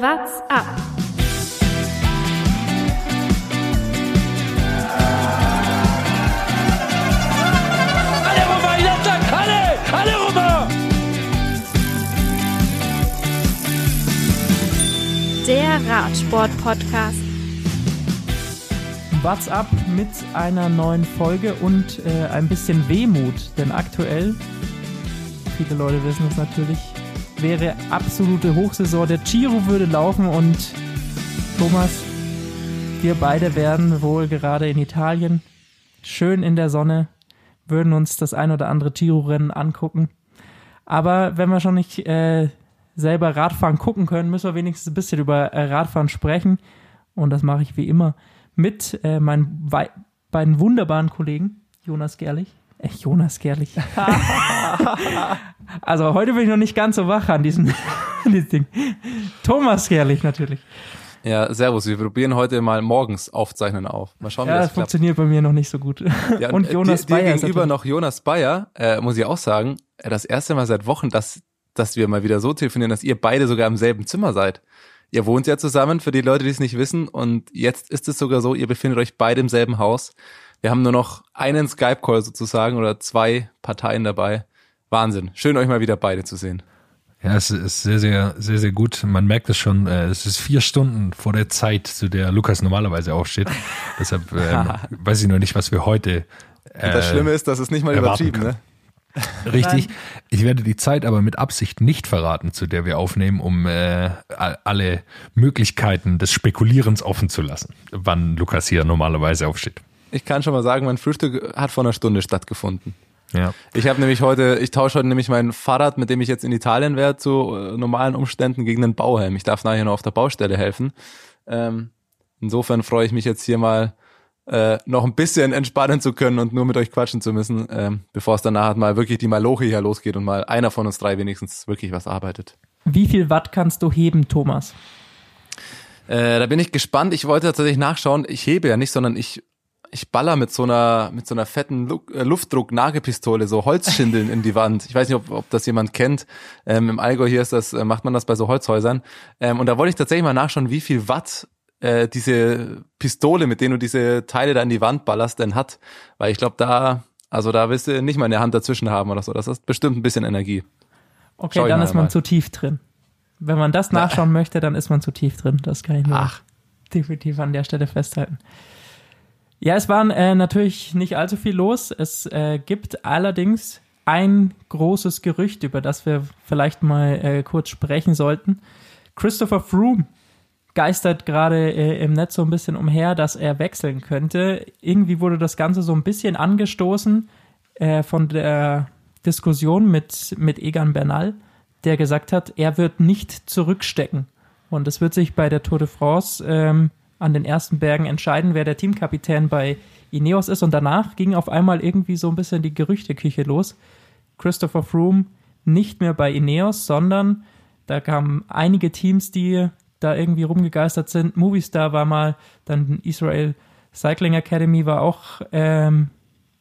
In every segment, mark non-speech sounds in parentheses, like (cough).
What's up? Alle rüber, Jatzak, alle! Alle rüber! Der Radsport-Podcast. What's up mit einer neuen Folge und äh, ein bisschen Wehmut, denn aktuell, viele Leute wissen es natürlich, wäre absolute Hochsaison. Der Giro würde laufen und Thomas, wir beide wären wohl gerade in Italien, schön in der Sonne, würden uns das ein oder andere Giro-Rennen angucken. Aber wenn wir schon nicht äh, selber Radfahren gucken können, müssen wir wenigstens ein bisschen über äh, Radfahren sprechen. Und das mache ich wie immer mit äh, meinen beiden wunderbaren Kollegen, Jonas Gerlich. Äh, Jonas Gerlich. (laughs) also heute bin ich noch nicht ganz so wach an diesem, (laughs) diesem Ding. Thomas Gerlich natürlich. Ja, servus. Wir probieren heute mal morgens aufzeichnen auf. Mal schauen, wie Ja, das das klappt. funktioniert bei mir noch nicht so gut. Ja, und äh, Jonas dir, dir Bayer gegenüber noch Jonas Bayer, äh, muss ich auch sagen, äh, das erste Mal seit Wochen, dass, dass wir mal wieder so telefonieren, dass ihr beide sogar im selben Zimmer seid. Ihr wohnt ja zusammen, für die Leute, die es nicht wissen, und jetzt ist es sogar so, ihr befindet euch beide im selben Haus. Wir haben nur noch einen Skype-Call sozusagen oder zwei Parteien dabei. Wahnsinn. Schön, euch mal wieder beide zu sehen. Ja, es ist sehr, sehr, sehr, sehr gut. Man merkt es schon, äh, es ist vier Stunden vor der Zeit, zu der Lukas normalerweise aufsteht. (laughs) Deshalb ähm, weiß ich noch nicht, was wir heute. Und das äh, Schlimme ist, das ist nicht mal übertrieben, ne? Richtig. Ich werde die Zeit aber mit Absicht nicht verraten, zu der wir aufnehmen, um äh, alle Möglichkeiten des Spekulierens offen zu lassen, wann Lukas hier normalerweise aufsteht. Ich kann schon mal sagen, mein Frühstück hat vor einer Stunde stattgefunden. Ja. Ich habe nämlich heute, ich tausche heute nämlich mein Fahrrad, mit dem ich jetzt in Italien wäre, zu äh, normalen Umständen gegen einen Bauhelm. Ich darf nachher noch auf der Baustelle helfen. Ähm, insofern freue ich mich jetzt hier mal äh, noch ein bisschen entspannen zu können und nur mit euch quatschen zu müssen, ähm, bevor es danach mal wirklich die Maloche hier losgeht und mal einer von uns drei wenigstens wirklich was arbeitet. Wie viel Watt kannst du heben, Thomas? Äh, da bin ich gespannt. Ich wollte tatsächlich nachschauen. Ich hebe ja nicht, sondern ich ich baller mit so einer mit so einer fetten Lu äh, Luftdruck-Nagepistole so Holzschindeln in die Wand. Ich weiß nicht, ob, ob das jemand kennt. Ähm, Im Allgäu hier ist das äh, macht man das bei so Holzhäusern. Ähm, und da wollte ich tatsächlich mal nachschauen, wie viel Watt äh, diese Pistole, mit denen du diese Teile da in die Wand ballerst, denn hat. Weil ich glaube, da also da willst du nicht mal eine Hand dazwischen haben oder so. Das ist bestimmt ein bisschen Energie. Okay, Schau dann ist man mal. zu tief drin. Wenn man das nachschauen möchte, dann ist man zu tief drin. Das kann ich nur Ach. definitiv an der Stelle festhalten. Ja, es waren äh, natürlich nicht allzu viel los. Es äh, gibt allerdings ein großes Gerücht, über das wir vielleicht mal äh, kurz sprechen sollten. Christopher Froome geistert gerade äh, im Netz so ein bisschen umher, dass er wechseln könnte. Irgendwie wurde das Ganze so ein bisschen angestoßen äh, von der Diskussion mit, mit Egan Bernal, der gesagt hat, er wird nicht zurückstecken. Und es wird sich bei der Tour de France ähm, an den ersten Bergen entscheiden, wer der Teamkapitän bei Ineos ist. Und danach ging auf einmal irgendwie so ein bisschen die Gerüchteküche los. Christopher Froome nicht mehr bei Ineos, sondern da kamen einige Teams, die da irgendwie rumgegeistert sind. Movistar war mal, dann Israel Cycling Academy war auch, ähm,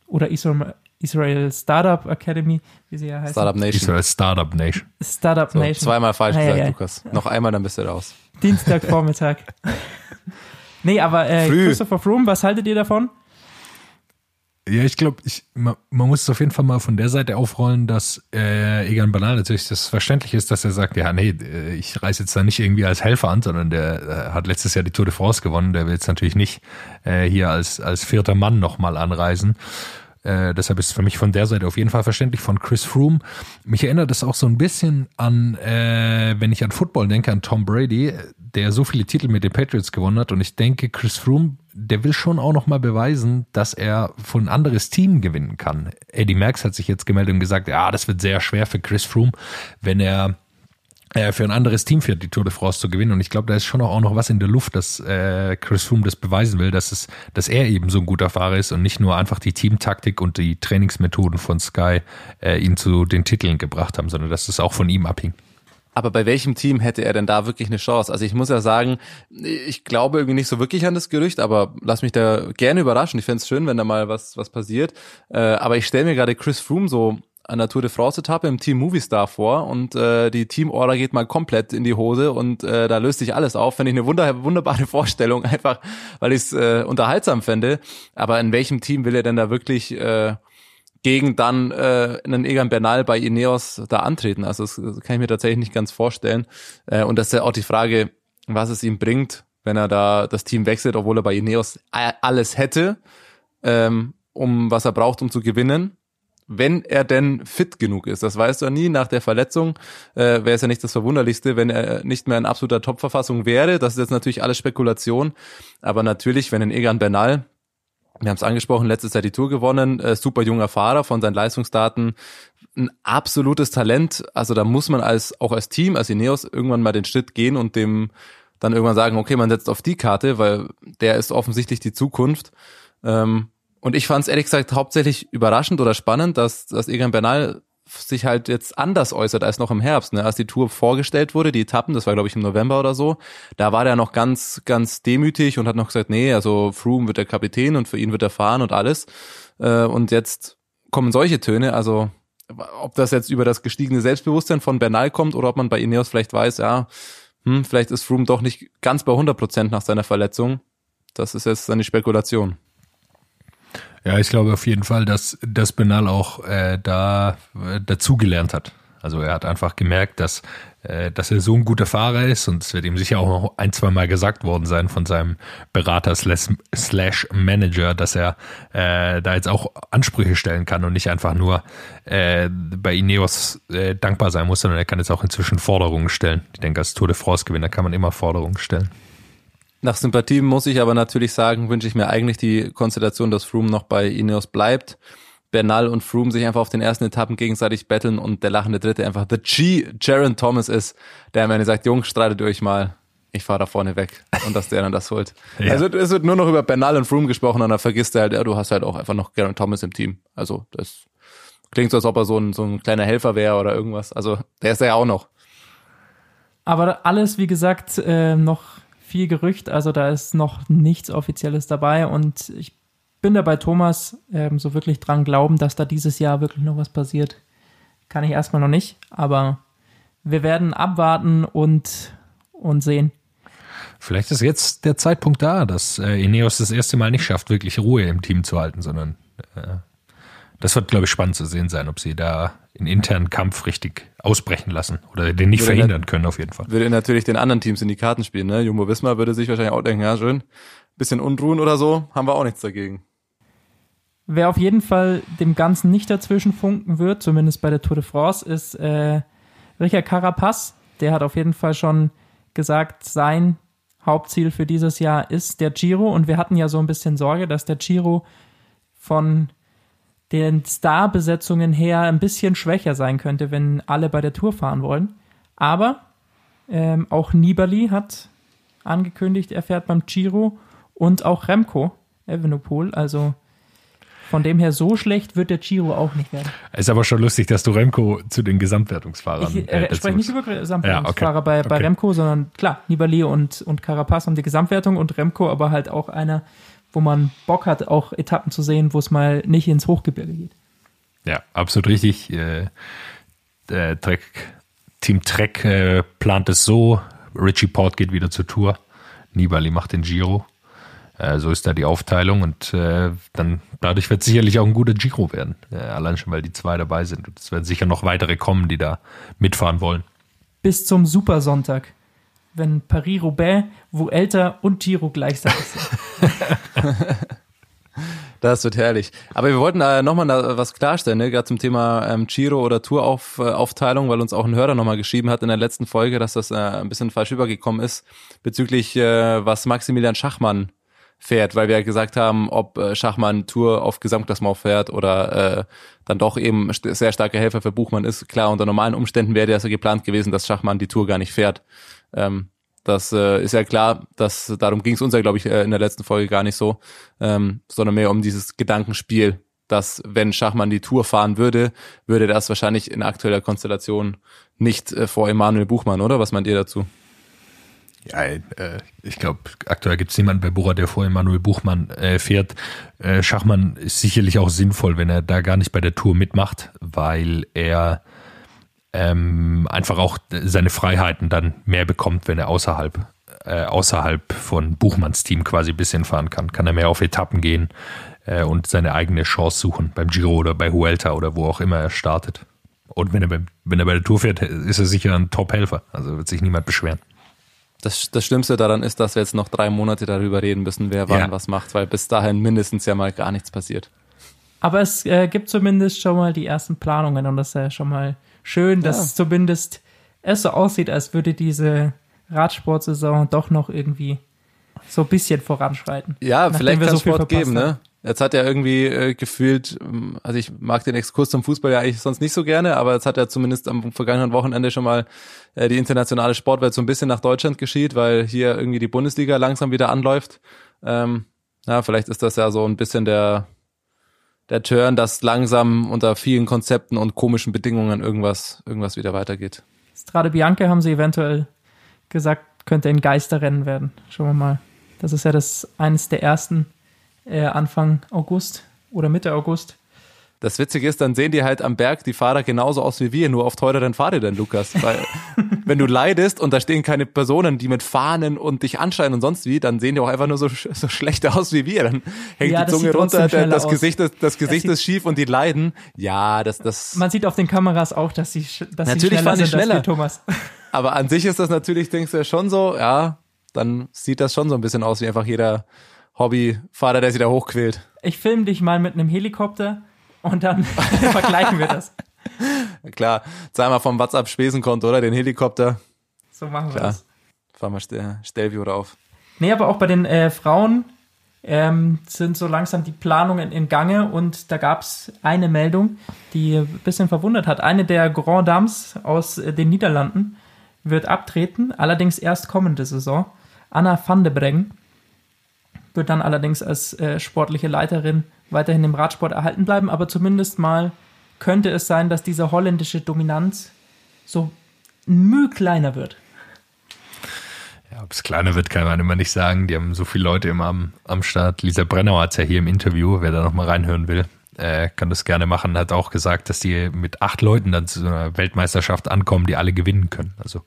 oder Israel, Israel Startup Academy, wie sie ja heißt. Startup Nation. Israel Startup Nation. Startup So, Nation. zweimal falsch Ah, ja, gesagt, ja. Lukas. Noch einmal, dann bist du raus. Dienstagvormittag. (laughs) nee, aber äh, Früh. Christopher Froome, was haltet ihr davon? Ja, ich glaube, man, man muss es auf jeden Fall mal von der Seite aufrollen, dass äh, Egan Bernal natürlich das verständlich ist, dass er sagt, ja, nee, äh, ich reise jetzt da nicht irgendwie als Helfer an, sondern der äh, hat letztes Jahr die Tour de France gewonnen, der will jetzt natürlich nicht äh, hier als, als vierter Mann nochmal anreisen. Äh, deshalb ist es für mich von der Seite auf jeden Fall verständlich. Von Chris Froome, mich erinnert das auch so ein bisschen an, äh, wenn ich an Football denke, an Tom Brady, der so viele Titel mit den Patriots gewonnen hat. Und ich denke, Chris Froome, der will schon auch nochmal beweisen, dass er von ein anderes Team gewinnen kann. Eddie Merckx hat sich jetzt gemeldet und gesagt, ja, das wird sehr schwer für Chris Froome, wenn er für ein anderes Team fährt, die Tour de France zu gewinnen. Und ich glaube, da ist schon auch noch was in der Luft, dass äh, Chris Froome das beweisen will, dass es, dass er eben so ein guter Fahrer ist und nicht nur einfach die Teamtaktik und die Trainingsmethoden von Sky äh, ihn zu den Titeln gebracht haben, sondern dass es auch von ihm abhing. Aber bei welchem Team hätte er denn da wirklich eine Chance? Also ich muss ja sagen, ich glaube irgendwie nicht so wirklich an das Gerücht, aber lass mich da gerne überraschen. Ich fände es schön, wenn da mal was, was passiert. Äh, aber ich stelle mir gerade Chris Froome so an der Tour de France Etappe im Team Movistar vor und äh, die Teamorder geht mal komplett in die Hose und äh, da löst sich alles auf. Finde ich eine wunder wunderbare (laughs) Vorstellung, einfach weil ich es äh, unterhaltsam fände. Aber in welchem Team will er denn da wirklich äh, gegen dann äh, einen Egan Bernal bei Ineos da antreten? Also das, das kann ich mir tatsächlich nicht ganz vorstellen. Äh, und das ist ja auch die Frage, was es ihm bringt, wenn er da das Team wechselt, obwohl er bei Ineos alles hätte, ähm, um was er braucht, um zu gewinnen. Wenn er denn fit genug ist, das weißt du ja nie. Nach der Verletzung äh, wäre es ja nicht das Verwunderlichste, wenn er nicht mehr in absoluter Topverfassung wäre. Das ist jetzt natürlich alles Spekulation. Aber natürlich, wenn ein Egan Bernal, wir haben es angesprochen, letztes Jahr die Tour gewonnen, äh, super junger Fahrer von seinen Leistungsdaten, ein absolutes Talent. Also da muss man als auch als Team, als Ineos irgendwann mal den Schritt gehen und dem dann irgendwann sagen, okay, man setzt auf die Karte, weil der ist offensichtlich die Zukunft. Ähm, und ich fand es ehrlich gesagt hauptsächlich überraschend oder spannend, dass, dass Egan Bernal sich halt jetzt anders äußert als noch im Herbst. Ne? Als die Tour vorgestellt wurde, die Etappen, das war glaube ich im November oder so, da war der noch ganz, ganz demütig und hat noch gesagt, nee, also Froome wird der Kapitän und für ihn wird er fahren und alles. Äh, und jetzt kommen solche Töne, also ob das jetzt über das gestiegene Selbstbewusstsein von Bernal kommt oder ob man bei Ineos vielleicht weiß, ja, hm, vielleicht ist Froome doch nicht ganz bei 100 Prozent nach seiner Verletzung. Das ist jetzt seine Spekulation. Ja, ich glaube auf jeden Fall, dass, dass Benal auch äh, da äh, dazugelernt hat. Also er hat einfach gemerkt, dass, äh, dass er so ein guter Fahrer ist und es wird ihm sicher auch noch ein, zwei Mal gesagt worden sein von seinem Berater slash Manager, dass er äh, da jetzt auch Ansprüche stellen kann und nicht einfach nur äh, bei Ineos äh, dankbar sein muss, sondern er kann jetzt auch inzwischen Forderungen stellen. Ich denke, als Tour de France-Gewinner kann man immer Forderungen stellen. Nach Sympathie muss ich aber natürlich sagen, wünsche ich mir eigentlich die Konstellation, dass Froome noch bei Ineos bleibt. Bernal und Froome sich einfach auf den ersten Etappen gegenseitig betteln und der lachende Dritte einfach The G, Jaron Thomas ist, der am Ende sagt, Jungs, streitet euch mal, ich fahre da vorne weg und dass der dann das holt. (laughs) ja. Also es wird nur noch über Bernal und Froome gesprochen und dann vergisst er halt, ja, du hast halt auch einfach noch Jaron Thomas im Team. Also das klingt so, als ob er so ein, so ein kleiner Helfer wäre oder irgendwas. Also der ist er ja auch noch. Aber alles, wie gesagt, äh, noch viel Gerücht, also da ist noch nichts Offizielles dabei und ich bin da bei Thomas ähm, so wirklich dran glauben, dass da dieses Jahr wirklich noch was passiert. Kann ich erstmal noch nicht, aber wir werden abwarten und, und sehen. Vielleicht ist jetzt der Zeitpunkt da, dass äh, Ineos das erste Mal nicht schafft, wirklich Ruhe im Team zu halten, sondern äh, das wird, glaube ich, spannend zu sehen sein, ob sie da einen internen Kampf richtig ausbrechen lassen oder den nicht würde verhindern können, auf jeden Fall. Würde natürlich den anderen Teams in die Karten spielen, ne? Jumbo Wismar würde sich wahrscheinlich auch denken, ja, schön, bisschen Unruhen oder so, haben wir auch nichts dagegen. Wer auf jeden Fall dem Ganzen nicht dazwischen funken wird, zumindest bei der Tour de France, ist äh, Richard Carapaz. Der hat auf jeden Fall schon gesagt, sein Hauptziel für dieses Jahr ist der Giro. Und wir hatten ja so ein bisschen Sorge, dass der Giro von den Starbesetzungen her ein bisschen schwächer sein könnte, wenn alle bei der Tour fahren wollen. Aber ähm, auch Nibali hat angekündigt, er fährt beim Giro und auch Remco Evenepoel. Also von dem her so schlecht wird der Giro auch nicht werden. Ist aber schon lustig, dass du Remco zu den Gesamtwertungsfahrern. Ich äh, spreche nicht über Gesamtwertungsfahrer ja, okay. bei, bei okay. Remco, sondern klar, Nibali und, und Carapaz haben die Gesamtwertung und Remco aber halt auch einer, wo man Bock hat, auch Etappen zu sehen, wo es mal nicht ins Hochgebirge geht. Ja, absolut richtig. Äh, Trek, Team Trek äh, plant es so, Richie Port geht wieder zur Tour, Nibali macht den Giro. Äh, so ist da die Aufteilung und äh, dann dadurch wird sicherlich auch ein guter Giro werden. Äh, allein schon, weil die zwei dabei sind. Und es werden sicher noch weitere kommen, die da mitfahren wollen. Bis zum Supersonntag wenn Paris-Roubaix, wo älter und Giro gleichzeitig sind. (laughs) Das wird herrlich. Aber wir wollten äh, nochmal was klarstellen, ne? gerade zum Thema ähm, Giro oder Touraufteilung, weil uns auch ein Hörer nochmal geschrieben hat in der letzten Folge, dass das äh, ein bisschen falsch übergekommen ist bezüglich äh, was Maximilian Schachmann fährt, weil wir ja gesagt haben, ob äh, Schachmann Tour auf Gesamtklassement fährt oder äh, dann doch eben sehr starker Helfer für Buchmann ist. Klar, unter normalen Umständen wäre das ja geplant gewesen, dass Schachmann die Tour gar nicht fährt. Ähm, das äh, ist ja klar, dass darum ging es uns ja, glaube ich, äh, in der letzten Folge gar nicht so, ähm, sondern mehr um dieses Gedankenspiel, dass wenn Schachmann die Tour fahren würde, würde das wahrscheinlich in aktueller Konstellation nicht äh, vor Emanuel Buchmann, oder? Was meint ihr dazu? Ja, äh, ich glaube, aktuell gibt es niemanden bei Bora, der vor Emanuel Buchmann äh, fährt. Äh, Schachmann ist sicherlich auch sinnvoll, wenn er da gar nicht bei der Tour mitmacht, weil er ähm, einfach auch seine Freiheiten dann mehr bekommt, wenn er außerhalb äh, außerhalb von Buchmanns Team quasi ein bisschen fahren kann. Kann er mehr auf Etappen gehen äh, und seine eigene Chance suchen beim Giro oder bei Huelta oder wo auch immer er startet. Und wenn er, bei, wenn er bei der Tour fährt, ist er sicher ein Top-Helfer. Also wird sich niemand beschweren. Das, das Schlimmste daran ist, dass wir jetzt noch drei Monate darüber reden müssen, wer wann Ja. was macht, weil bis dahin mindestens ja mal gar nichts passiert. Aber es äh, gibt zumindest schon mal die ersten Planungen und das ist ja schon mal schön, dass Ja. zumindest es so aussieht, als würde diese Radsportsaison doch noch irgendwie so ein bisschen voranschreiten. Ja, vielleicht kann so viel Sport geben, ne? Jetzt hat er irgendwie äh, gefühlt, ähm, also ich mag den Exkurs zum Fußball ja eigentlich sonst nicht so gerne, aber jetzt hat er zumindest am vergangenen Wochenende schon mal äh, die internationale Sportwelt so ein bisschen nach Deutschland geschieht, weil hier irgendwie die Bundesliga langsam wieder anläuft. Ähm, ja, vielleicht ist das ja so ein bisschen der der Turn, dass langsam unter vielen Konzepten und komischen Bedingungen irgendwas irgendwas wieder weitergeht. Strade Bianca haben sie eventuell gesagt, könnte ein Geisterrennen werden. Schauen wir mal. Das ist ja das eines der ersten äh, Anfang August oder Mitte August. Das Witzige ist, dann sehen die halt am Berg die Fahrer genauso aus wie wir, nur auf teureren Fahrrädern, Lukas. Weil (laughs) wenn du leidest und da stehen keine Personen, die mit Fahnen und dich anschreien und sonst wie, dann sehen die auch einfach nur so, so schlecht aus wie wir. Dann hängt Ja, die Zunge runter, das aus. Gesicht, ist, das Gesicht ist schief und die leiden. Ja, das, das. Man sieht auf den Kameras auch, dass sie, dass Natürlich sie schneller sind als schneller. wir, Thomas. (laughs) Aber an sich ist das natürlich, denkst du ja schon so, ja, dann sieht das schon so ein bisschen aus wie einfach jeder Hobbyfahrer, der sich da hochquält. Ich filme dich mal mit einem Helikopter und dann (laughs) vergleichen wir das. Klar, zahl mal vom WhatsApp-Spesenkonto, oder? Den Helikopter. So machen wir Klar. das. Fahr mal Stel- Stelvio rauf. Nee, aber auch bei den äh, Frauen ähm, sind so langsam die Planungen in Gange und da gab es eine Meldung, die ein bisschen verwundert hat. Eine der Grand Dames aus äh, den Niederlanden wird abtreten, allerdings erst kommende Saison. Anna van de Breggen wird dann allerdings als äh, sportliche Leiterin weiterhin im Radsport erhalten bleiben, aber zumindest mal könnte es sein, dass diese holländische Dominanz so Mühe kleiner wird. Ja, ob es kleiner wird, kann man immer nicht sagen. Die haben so viele Leute immer am, am Start. Lisa Brennauer hat ja hier im Interview, wer da nochmal reinhören will, äh, kann das gerne machen, hat auch gesagt, dass die mit acht Leuten dann zu einer Weltmeisterschaft ankommen, die alle gewinnen können. Also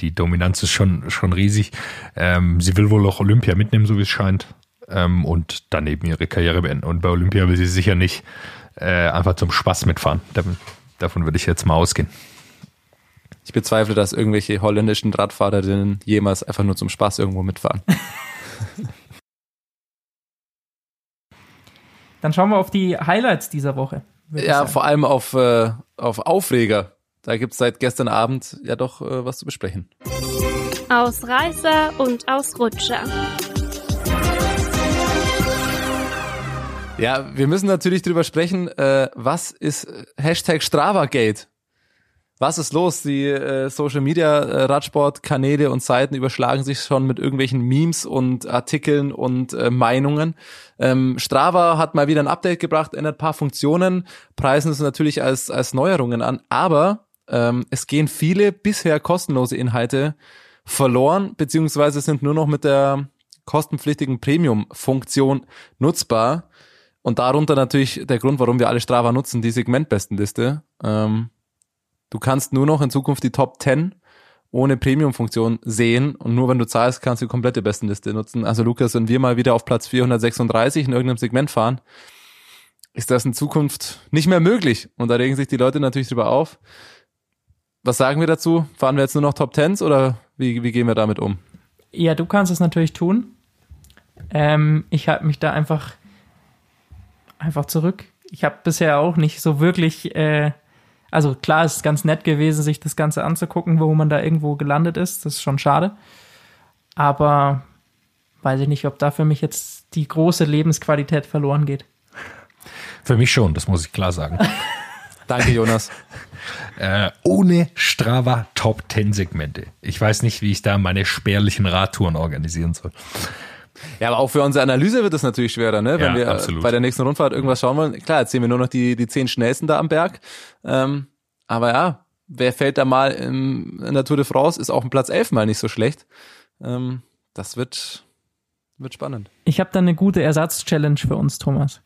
die Dominanz ist schon, schon riesig. Ähm, sie will wohl auch Olympia mitnehmen, so wie es scheint. Ähm, und daneben ihre Karriere beenden. Und bei Olympia will sie sicher nicht äh, einfach zum Spaß mitfahren. Davon, davon würde ich jetzt mal ausgehen. Ich bezweifle, dass irgendwelche holländischen Radfahrerinnen jemals einfach nur zum Spaß irgendwo mitfahren. (laughs) Dann schauen wir auf die Highlights dieser Woche. Ja, sagen. vor allem auf, äh, auf Aufreger. Da gibt's seit gestern Abend ja doch äh, was zu besprechen. Ausreißer und Ausrutscher. Ja, wir müssen natürlich drüber sprechen, äh, was ist äh, Hashtag Stravagate? Was ist los? Die äh, Social Media äh, Radsport-Kanäle und Seiten überschlagen sich schon mit irgendwelchen Memes und Artikeln und äh, Meinungen. Ähm, Strava hat mal wieder ein Update gebracht, ändert paar Funktionen, preisen es natürlich als, als Neuerungen an, aber ähm, es gehen viele bisher kostenlose Inhalte verloren, beziehungsweise sind nur noch mit der kostenpflichtigen Premium-Funktion nutzbar. Und darunter natürlich der Grund, warum wir alle Strava nutzen, die Segmentbestenliste. Ähm, du kannst nur noch in Zukunft die Top 10 ohne Premium-Funktion sehen und nur wenn du zahlst, kannst du die komplette Bestenliste nutzen. Also Lukas, wenn wir mal wieder auf Platz 436 in irgendeinem Segment fahren, ist das in Zukunft nicht mehr möglich. Und da regen sich die Leute natürlich drüber auf. Was sagen wir dazu? Fahren wir jetzt nur noch Top 10s oder wie, wie gehen wir damit um? Ja, du kannst es natürlich tun. Ähm, ich halte mich da einfach, einfach zurück. Ich habe bisher auch nicht so wirklich, äh, also klar, es ist ganz nett gewesen, sich das Ganze anzugucken, wo man da irgendwo gelandet ist. Das ist schon schade. Aber weiß ich nicht, ob da für mich jetzt die große Lebensqualität verloren geht. Für mich schon, das muss ich klar sagen. (laughs) Danke, Jonas. äh, ohne Strava Top 10 Segmente. Ich weiß nicht, wie ich da meine spärlichen Radtouren organisieren soll. Ja, aber auch für unsere Analyse wird es natürlich schwerer, ne? Wenn Ja, wir absolut. bei der nächsten Rundfahrt irgendwas schauen wollen. Klar, jetzt sehen wir nur noch die, die zehn schnellsten da am Berg. Ähm, aber ja, wer fällt da mal in, in der Tour de France, ist auch ein Platz 11 mal nicht so schlecht. Ähm, das wird, wird spannend. Ich habe da eine gute Ersatz-Challenge für uns, Thomas.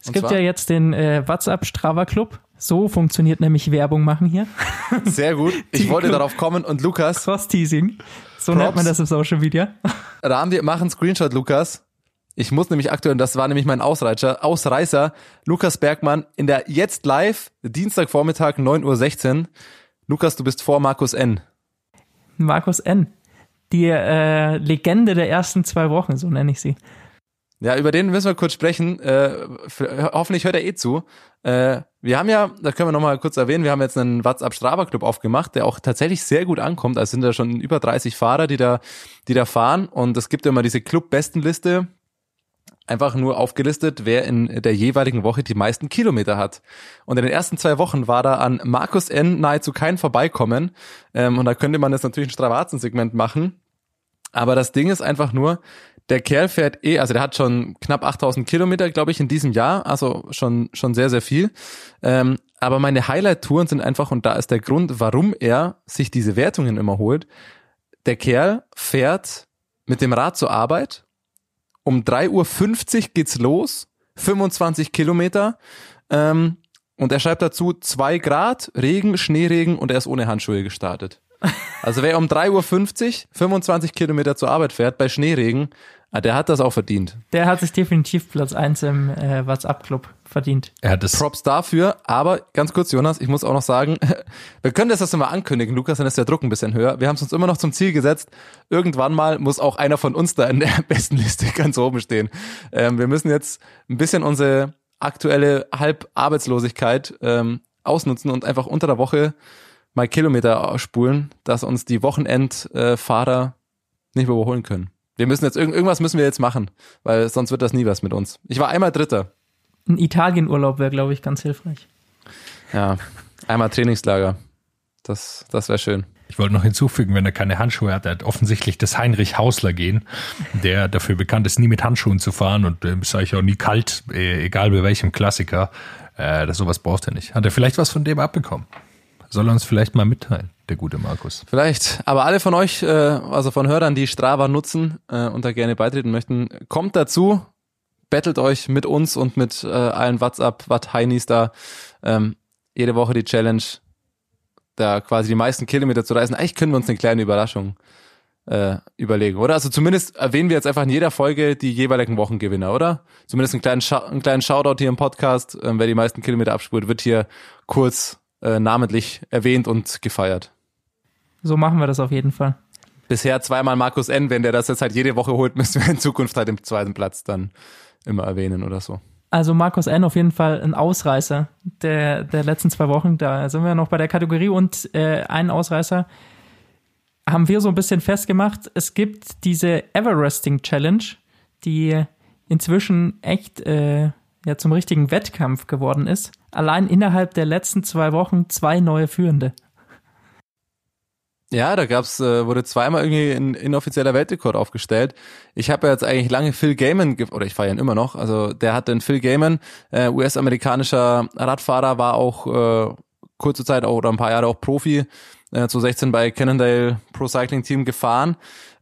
Es Und gibt zwar? ja jetzt den äh, WhatsApp Strava Club. So funktioniert nämlich Werbung machen hier. Sehr gut. (laughs) Ich wollte darauf kommen und Lukas, Cross-Teasing. So Props. nennt man das im Social Media. Rahmen wir machen Screenshot, Lukas. Ich muss nämlich aktuell, das war nämlich mein Ausreißer, Ausreißer, Lukas Bergmann in der jetzt live, Dienstagvormittag, 9.16 Uhr. Lukas, du bist vor Markus N. Markus N. Die äh, Legende der ersten zwei Wochen, so nenne ich sie. Ja, über den müssen wir kurz sprechen. Äh, hoffentlich hört er eh zu. Äh, wir haben ja, da können wir nochmal kurz erwähnen, wir haben jetzt einen WhatsApp Strava Club aufgemacht, der auch tatsächlich sehr gut ankommt. Also sind da schon über 30 Fahrer, die da, die da fahren. Und es gibt ja immer diese Club-Bestenliste. Einfach nur aufgelistet, wer in der jeweiligen Woche die meisten Kilometer hat. Und in den ersten zwei Wochen war da an Markus N. nahezu kein Vorbeikommen. Ähm, und da könnte man jetzt natürlich ein Stravazen-Segment machen. Aber das Ding ist einfach nur, der Kerl fährt eh, also der hat schon knapp 8000 Kilometer, glaube ich, in diesem Jahr, also schon, schon sehr, sehr viel. Ähm, aber meine Highlight-Touren sind einfach, und da ist der Grund, warum er sich diese Wertungen immer holt. Der Kerl fährt mit dem Rad zur Arbeit. Um 3.50 Uhr geht's los, 25 Kilometer. Ähm, und er schreibt dazu zwei Grad, Regen, Schneeregen und er ist ohne Handschuhe gestartet. Also wer um 3.50 Uhr 25 Kilometer zur Arbeit fährt bei Schneeregen, ah, der hat das auch verdient. Der hat sich definitiv Platz 1 im äh, WhatsApp-Club verdient. Er hat das, Props dafür, aber ganz kurz, Jonas, ich muss auch noch sagen, (laughs) wir können das jetzt mal ankündigen, Lukas, dann ist der Druck ein bisschen höher. Wir haben es uns immer noch zum Ziel gesetzt, irgendwann mal muss auch einer von uns da in der (laughs) besten Liste ganz oben stehen. Ähm, wir müssen jetzt ein bisschen unsere aktuelle Halbarbeitslosigkeit ähm, ausnutzen und einfach unter der Woche mal Kilometer spulen, dass uns die Wochenendfahrer nicht mehr überholen können. Wir müssen jetzt, irgend- irgendwas müssen wir jetzt machen, weil sonst wird das nie was mit uns. Ich war einmal Dritter. Ein Italienurlaub wäre, glaube ich, ganz hilfreich. Ja, einmal Trainingslager. Das, das wäre schön. ich wollte noch hinzufügen, wenn er keine Handschuhe hat, er hat offensichtlich das Heinrich Hausler gehen, der dafür bekannt ist, nie mit Handschuhen zu fahren und äh, ist eigentlich auch nie kalt, äh, egal bei welchem Klassiker. Äh, das sowas braucht er nicht. Hat er vielleicht was von dem abbekommen? Soll er uns vielleicht mal mitteilen, der gute Markus? Vielleicht. Aber alle von euch, äh, also von Hörern, die Strava nutzen äh, und da gerne beitreten möchten, kommt dazu, bettelt euch mit uns und mit äh, allen WhatsApp, Watt Heinis da. Ähm, jede Woche die Challenge, da quasi die meisten Kilometer zu reisen. Eigentlich können wir uns eine kleine Überraschung äh, überlegen, oder? Also zumindest erwähnen wir jetzt einfach in jeder Folge die jeweiligen Wochengewinner, oder? Zumindest einen kleinen, Scha einen kleinen Shoutout hier im Podcast. Ähm, wer die meisten Kilometer abspult, wird hier kurz äh, namentlich erwähnt und gefeiert. So machen wir das auf jeden Fall. Bisher zweimal Markus N. Wenn der das jetzt halt jede Woche holt, (laughs) müssen wir in Zukunft halt im zweiten Platz dann immer erwähnen oder so. Also Markus N. auf jeden Fall ein Ausreißer der, der letzten zwei Wochen. Da sind wir noch bei der Kategorie und äh, einen Ausreißer haben wir so ein bisschen festgemacht. Es gibt diese Everesting Challenge, die inzwischen echt äh, ja zum richtigen Wettkampf geworden ist. Allein innerhalb der letzten zwei Wochen zwei neue Führende. Ja, da gab's, äh, wurde zweimal irgendwie ein inoffizieller Weltrekord aufgestellt. Ich habe ja jetzt eigentlich lange Phil Gaiman, oder ich fahre ihn immer noch, also der hat den Phil Gaiman, äh, US-amerikanischer Radfahrer, war auch äh, kurze Zeit auch, oder ein paar Jahre auch Profi, äh, zu 16 bei Cannondale Pro Cycling Team gefahren.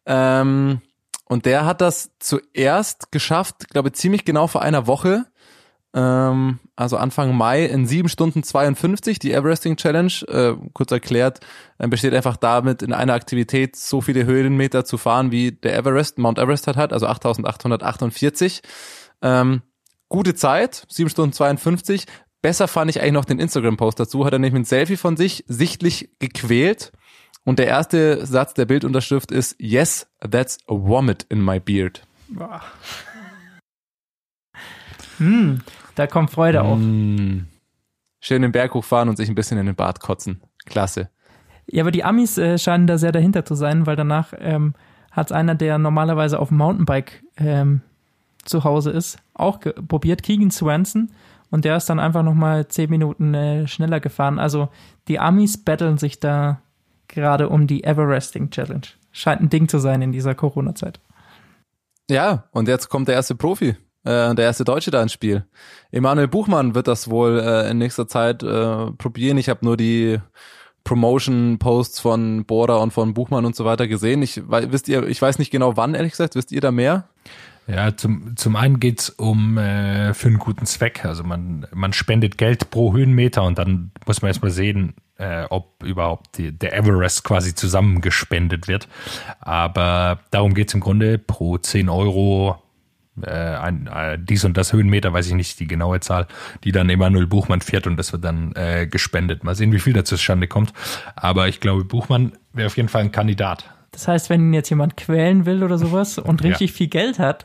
Ähm, und der hat das zuerst geschafft, glaube ziemlich genau vor einer Woche, ähm, also Anfang Mai in 7 Stunden 52, die Everesting Challenge, äh, kurz erklärt, äh, besteht einfach damit, in einer Aktivität so viele Höhenmeter zu fahren, wie der Everest, Mount Everest hat, also 8848. Ähm, gute Zeit, 7 Stunden 52. Besser fand ich eigentlich noch den Instagram-Post dazu, hat er nämlich ein Selfie von sich sichtlich gequält. Und der erste Satz der Bildunterschrift ist, yes, that's a vomit in my beard. Hm, da kommt Freude auf. Mm. Schön den Berg hochfahren und sich ein bisschen in den Bart kotzen. Klasse. Ja, aber die Amis äh, scheinen da sehr dahinter zu sein, weil danach ähm, hat einer, der normalerweise auf dem Mountainbike ähm, zu Hause ist, auch probiert, Keegan Swanson. Und der ist dann einfach nochmal zehn Minuten äh, schneller gefahren. Also die Amis battlen sich da gerade um die Everesting Challenge. Scheint ein Ding zu sein in dieser Corona-Zeit. Ja, und jetzt kommt der erste Profi, äh, der erste Deutsche da ins Spiel. Emanuel Buchmann wird das wohl äh, in nächster Zeit äh, probieren. Ich habe nur die Promotion-Posts von Bora und von Buchmann und so weiter gesehen. Ich wisst ihr, ich weiß nicht genau wann, ehrlich gesagt, wisst ihr da mehr? Ja, zum, zum einen geht's um äh, für einen guten Zweck. Also man, man spendet Geld pro Höhenmeter und dann muss man erstmal sehen, äh, ob überhaupt die, der Everest quasi zusammengespendet wird. Aber darum geht's im Grunde pro 10 Euro äh, ein, äh, dies und das Höhenmeter, weiß ich nicht die genaue Zahl, die dann Emanuel Buchmann fährt und das wird dann äh, gespendet. Mal sehen, wie viel da zustande kommt. Aber ich glaube, Buchmann wäre auf jeden Fall ein Kandidat. Das heißt, wenn ihn jetzt jemand quälen will oder sowas und richtig Ja. viel Geld hat,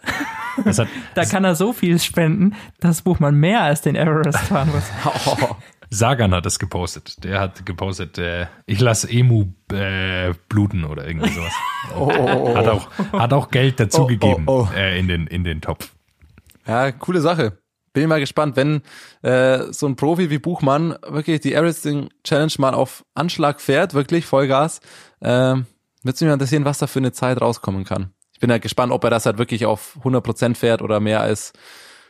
hat, (laughs) da kann er so viel spenden, dass Buchmann mehr als den Everest fahren muss. (laughs) Sagan hat das gepostet. Der hat gepostet, äh, ich lasse Emu äh, bluten oder irgendwie sowas. (laughs) Hat, auch, hat auch Geld dazugegeben Oh, oh, oh. Äh, in, den, in den Topf. Ja, coole Sache. Bin ich mal gespannt, wenn äh, so ein Profi wie Buchmann wirklich die Everesting Challenge mal auf Anschlag fährt, wirklich Vollgas, äh, wird mich mal interessieren, was da für eine Zeit rauskommen kann. Ich bin ja gespannt, ob er das halt wirklich auf 100% fährt oder mehr als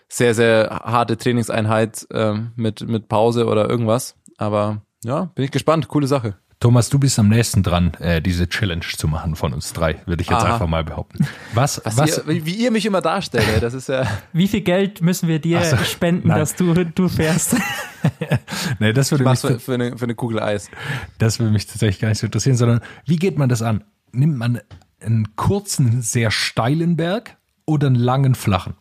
sehr, sehr harte Trainingseinheit äh, mit, mit Pause oder irgendwas. Aber ja, bin ich gespannt. Coole Sache. Thomas, du bist am nächsten dran, äh, diese Challenge zu machen von uns drei, würde ich jetzt Aha. einfach mal behaupten. Was, Was, was, Ihr, wie, wie ihr mich immer darstellt, das ist ja. (laughs) Wie viel Geld müssen wir dir so, spenden, nein. dass du, du fährst? (laughs) nee, das würde, mich, Was für, für, eine, für eine Kugel Eis. das würde mich tatsächlich gar nicht so interessieren, sondern wie geht man das an? Nimmt man einen kurzen, sehr steilen Berg oder einen langen, flachen?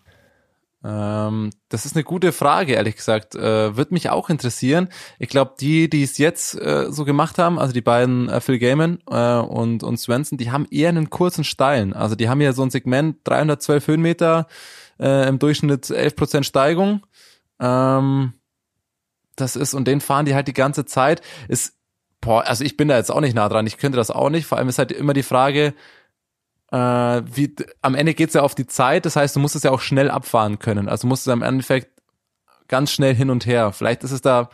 Ähm, das ist eine gute Frage, ehrlich gesagt. Äh, Würde mich auch interessieren. Ich glaube, die, die es jetzt äh, so gemacht haben, also die beiden äh, Phil Gaiman äh, und, und Svensson, die haben eher einen kurzen Steilen. Also die haben ja so ein Segment 312 Höhenmeter, äh, im Durchschnitt 11% Steigung. Ähm, das ist, und den fahren die halt die ganze Zeit. Ist, boah, also ich bin da jetzt auch nicht nah dran. Ich könnte das auch nicht. Vor allem ist halt immer die Frage, äh, wie, am Ende geht's ja auf die Zeit, das heißt, du musst es ja auch schnell abfahren können. Also du musst es im Endeffekt ganz schnell hin und her. Vielleicht ist es da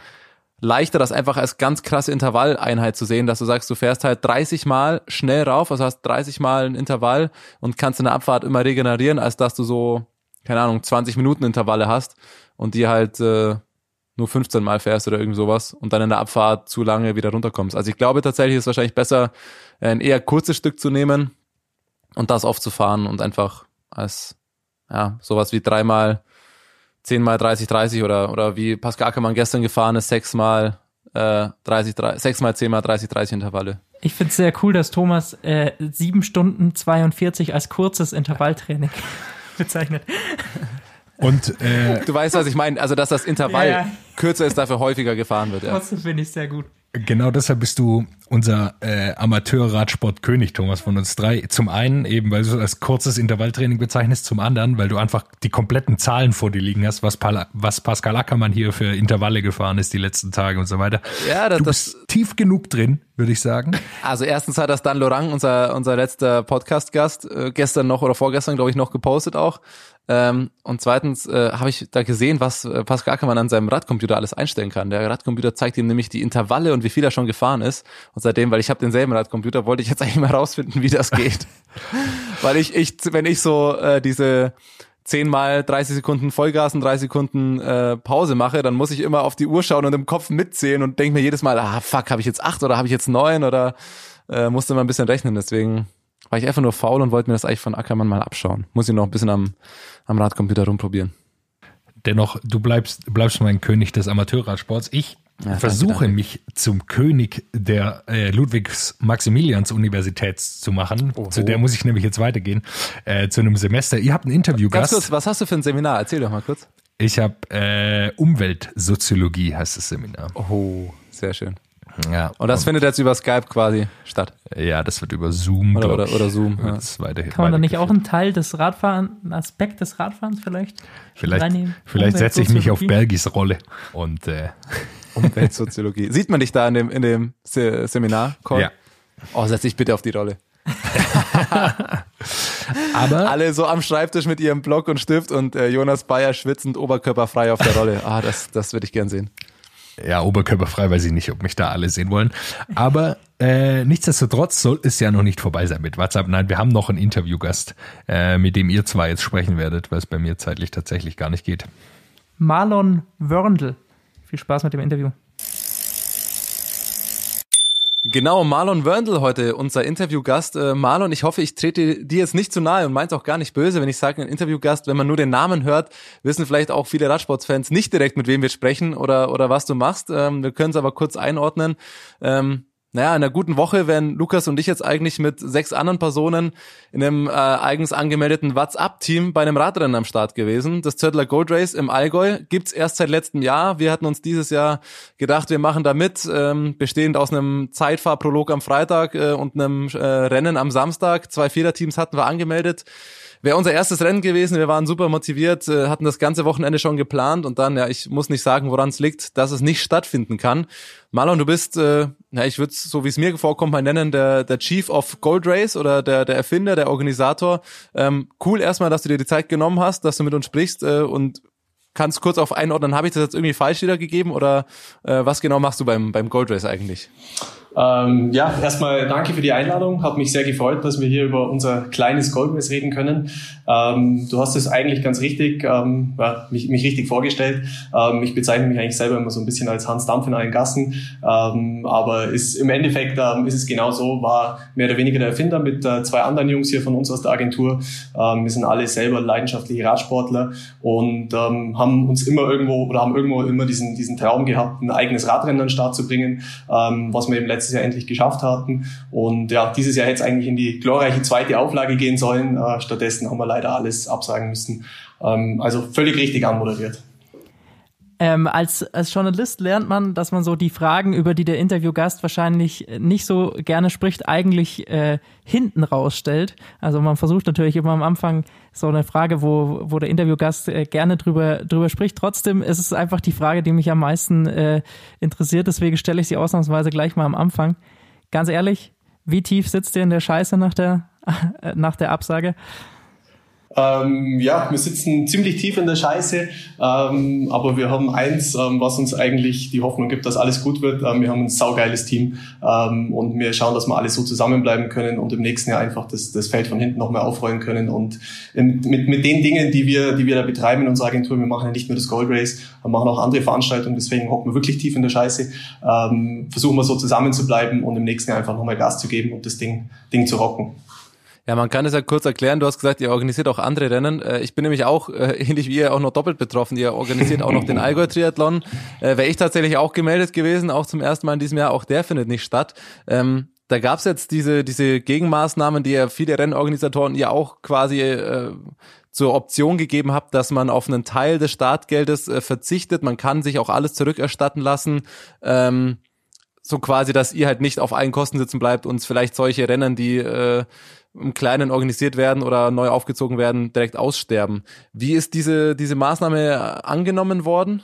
leichter, das einfach als ganz krasse Intervalleinheit zu sehen, dass du sagst, du fährst halt 30 Mal schnell rauf, also hast 30 Mal ein Intervall und kannst in der Abfahrt immer regenerieren, als dass du so, keine Ahnung, 20 Minuten Intervalle hast und die halt äh, nur 15 Mal fährst oder irgend sowas und dann in der Abfahrt zu lange wieder runterkommst. Also ich glaube tatsächlich ist es wahrscheinlich besser, ein eher kurzes Stück zu nehmen und das aufzufahren und einfach als ja sowas wie dreimal 10 mal 30 30 oder oder wie Pascal Ackermann gestern gefahren ist sechs mal äh, 30 30 sechs mal 10 mal 30 30 Intervalle. Ich finde es sehr cool, dass Thomas äh, 7 Stunden 42 als kurzes Intervalltraining (laughs) bezeichnet. Und äh, Du weißt, was ich meine, also dass das Intervall Ja, ja. kürzer ist, dafür häufiger gefahren wird. Ja. Trotzdem finde ich sehr gut. Genau deshalb bist du unser äh, Amateur-Radsport-König, Thomas, von uns drei. Zum einen eben, weil du es als kurzes Intervalltraining bezeichnest, zum anderen, weil du einfach die kompletten Zahlen vor dir liegen hast, was, Pal was Pascal Ackermann hier für Intervalle gefahren ist die letzten Tage und so weiter. Ja, das- du das- bist tief genug drin, würde ich sagen. Also erstens hat das Dan Lorang, unser, unser letzter Podcast-Gast, äh, gestern noch oder vorgestern, glaube ich, noch gepostet auch. Ähm, und zweitens äh, habe ich da gesehen, was äh, Pascal Ackermann an seinem Radcomputer alles einstellen kann. Der Radcomputer zeigt ihm nämlich die Intervalle und wie viel er schon gefahren ist. Und seitdem, weil ich habe denselben Radcomputer, wollte ich jetzt eigentlich mal rausfinden, wie das geht. (laughs) weil ich, ich, wenn ich so äh, diese 10 mal 30 Sekunden Vollgas und 30 Sekunden äh, Pause mache, dann muss ich immer auf die Uhr schauen und im Kopf mitzählen und denke mir jedes Mal, ah fuck, habe ich jetzt acht oder habe ich jetzt neun oder äh, musste mal ein bisschen rechnen. Deswegen war ich einfach nur faul und wollte mir das eigentlich von Ackermann mal abschauen. Muss ich noch ein bisschen am, am Radcomputer rumprobieren. Dennoch, du bleibst, bleibst mein König des Amateurradsports. Ich danke, versuche danke. mich zum König der äh, Ludwigs-Maximilians-Universität zu machen. Zu der muss ich nämlich jetzt weitergehen, äh, zu einem Semester. Ihr habt einen Ganz Interviewgast. kurz, was hast du für ein Seminar? Erzähl doch mal kurz. Ich habe äh, Umweltsoziologie, heißt das Seminar. Oh, sehr schön. Ja, Und das findet jetzt über Skype quasi statt. ja, das wird über Zoom Oder- oder- oder Zoom, ja. weiter, Kann man da nicht auch einen Teil des Radfahren, einen Aspekt des Radfahrens vielleicht Vielleicht, reinnehmen? vielleicht setze ich mich auf? Bergis Rolle und äh, (laughs) Umweltsoziologie. Sieht man dich da in dem, in dem Se Seminar? Call? ja. Oh, setz dich bitte auf die Rolle. (laughs) Aber Alle so am Schreibtisch mit ihrem Block und Stift und äh, Jonas Bayer schwitzend oberkörperfrei auf der Rolle. Ah, das, das würde ich gern sehen. Ja, oberkörperfrei weiß ich nicht, ob mich da alle sehen wollen. Aber äh, nichtsdestotrotz soll es ja noch nicht vorbei sein mit WhatsApp. Nein, wir haben noch einen Interviewgast, äh, mit dem ihr zwar jetzt sprechen werdet, weil es bei mir zeitlich tatsächlich gar nicht geht. Marlon Wörndl. Viel Spaß mit dem Interview. Genau, Marlon Wörndl heute, unser Interviewgast. Äh, Marlon, ich hoffe, ich trete dir jetzt nicht zu nahe und meins auch gar nicht böse, wenn ich sage, ein Interviewgast, wenn man nur den Namen hört, wissen vielleicht auch viele Radsportsfans nicht direkt, mit wem wir sprechen oder, oder was du machst. Ähm, wir können es aber kurz einordnen. Ähm, naja, in einer guten Woche wären Lukas und ich jetzt eigentlich mit sechs anderen Personen in einem äh, eigens angemeldeten WhatsApp-Team bei einem Radrennen am Start gewesen. Das Zöttler Gold Race im Allgäu gibt's erst seit letztem Jahr. Wir hatten uns dieses Jahr gedacht, wir machen da mit, ähm, bestehend aus einem Zeitfahrprolog am Freitag äh, und einem äh, Rennen am Samstag. Zwei Viererteams hatten wir angemeldet wäre unser erstes Rennen gewesen. Wir waren super motiviert, äh, hatten das ganze Wochenende schon geplant und dann, ja, ich muss nicht sagen, woran es liegt, dass es nicht stattfinden kann. Marlon, du bist, äh, ja, ich würde so wie es mir vorkommt, mal nennen, der, der Chief of Gold Race oder der, der Erfinder, der Organisator. Ähm, cool erstmal, dass du dir die Zeit genommen hast, dass du mit uns sprichst äh, und kannst kurz auf einordnen, habe ich das jetzt irgendwie falsch wiedergegeben oder äh, was genau machst du beim, beim Gold Race eigentlich? Ähm, ja, erstmal danke für die Einladung. Hat mich sehr gefreut, dass wir hier über unser kleines Goldrace reden können. Ähm, du hast es eigentlich ganz richtig, ähm, ja, mich, mich richtig vorgestellt. Ähm, ich bezeichne mich eigentlich selber immer so ein bisschen als Hans Dampf in allen Gassen. Ähm, aber ist, im Endeffekt ähm, ist es genau so, war mehr oder weniger der Erfinder mit äh, zwei anderen Jungs hier von uns aus der Agentur. wir sind alle selber leidenschaftliche Radsportler und haben uns immer irgendwo oder haben irgendwo immer diesen, diesen Traum gehabt, ein eigenes Radrennen an den Start zu bringen, was wir im letzten letztes Jahr endlich geschafft hatten. Und ja, dieses Jahr hätte es eigentlich in die glorreiche zweite Auflage gehen sollen. Äh, stattdessen haben wir leider alles absagen müssen. Ähm, also völlig richtig anmoderiert. Ähm, als, als Journalist lernt man, dass man so die Fragen, über die der Interviewgast wahrscheinlich nicht so gerne spricht, eigentlich äh, hinten rausstellt. Also man versucht natürlich immer am Anfang so eine Frage, wo, wo der Interviewgast äh, gerne drüber, drüber spricht. Trotzdem ist es einfach die Frage, die mich am meisten äh, interessiert. Deswegen stelle ich sie ausnahmsweise gleich mal am Anfang. Ganz ehrlich, wie tief sitzt ihr in der Scheiße nach der, (laughs) nach der Absage? Ähm, ja, wir sitzen ziemlich tief in der Scheiße, ähm, aber wir haben eins, ähm, was uns eigentlich die Hoffnung gibt, dass alles gut wird. Ähm, wir haben ein saugeiles Team ähm, und wir schauen, dass wir alle so zusammenbleiben können und im nächsten Jahr einfach das, das Feld von hinten noch mehr aufrollen können. Und mit, mit den Dingen, die wir, die wir da betreiben in unserer Agentur, wir machen ja nicht nur das Gold Race, wir machen auch andere Veranstaltungen, deswegen hocken wir wirklich tief in der Scheiße, ähm, versuchen wir so zusammen zu bleiben und im nächsten Jahr einfach nochmal Gas zu geben und das Ding, Ding zu rocken. Ja, man kann es ja kurz erklären. Du hast gesagt, ihr organisiert auch andere Rennen. Äh, ich bin nämlich auch, äh, (laughs) ähnlich wie ihr, auch noch doppelt betroffen. Ihr organisiert auch noch den (laughs) Allgäu-Triathlon. Äh, Wäre ich tatsächlich auch gemeldet gewesen, auch zum ersten Mal in diesem Jahr. Auch der findet nicht statt. Ähm, da gab es jetzt diese, diese Gegenmaßnahmen, die ja viele Rennorganisatoren ja auch quasi äh, zur Option gegeben habt, dass man auf einen Teil des Startgeldes äh, verzichtet. Man kann sich auch alles zurückerstatten lassen. Ähm, so quasi, dass ihr halt nicht auf allen Kosten sitzen bleibt und vielleicht solche Rennen, die äh, im Kleinen organisiert werden oder neu aufgezogen werden, direkt aussterben. Wie ist diese, diese Maßnahme angenommen worden?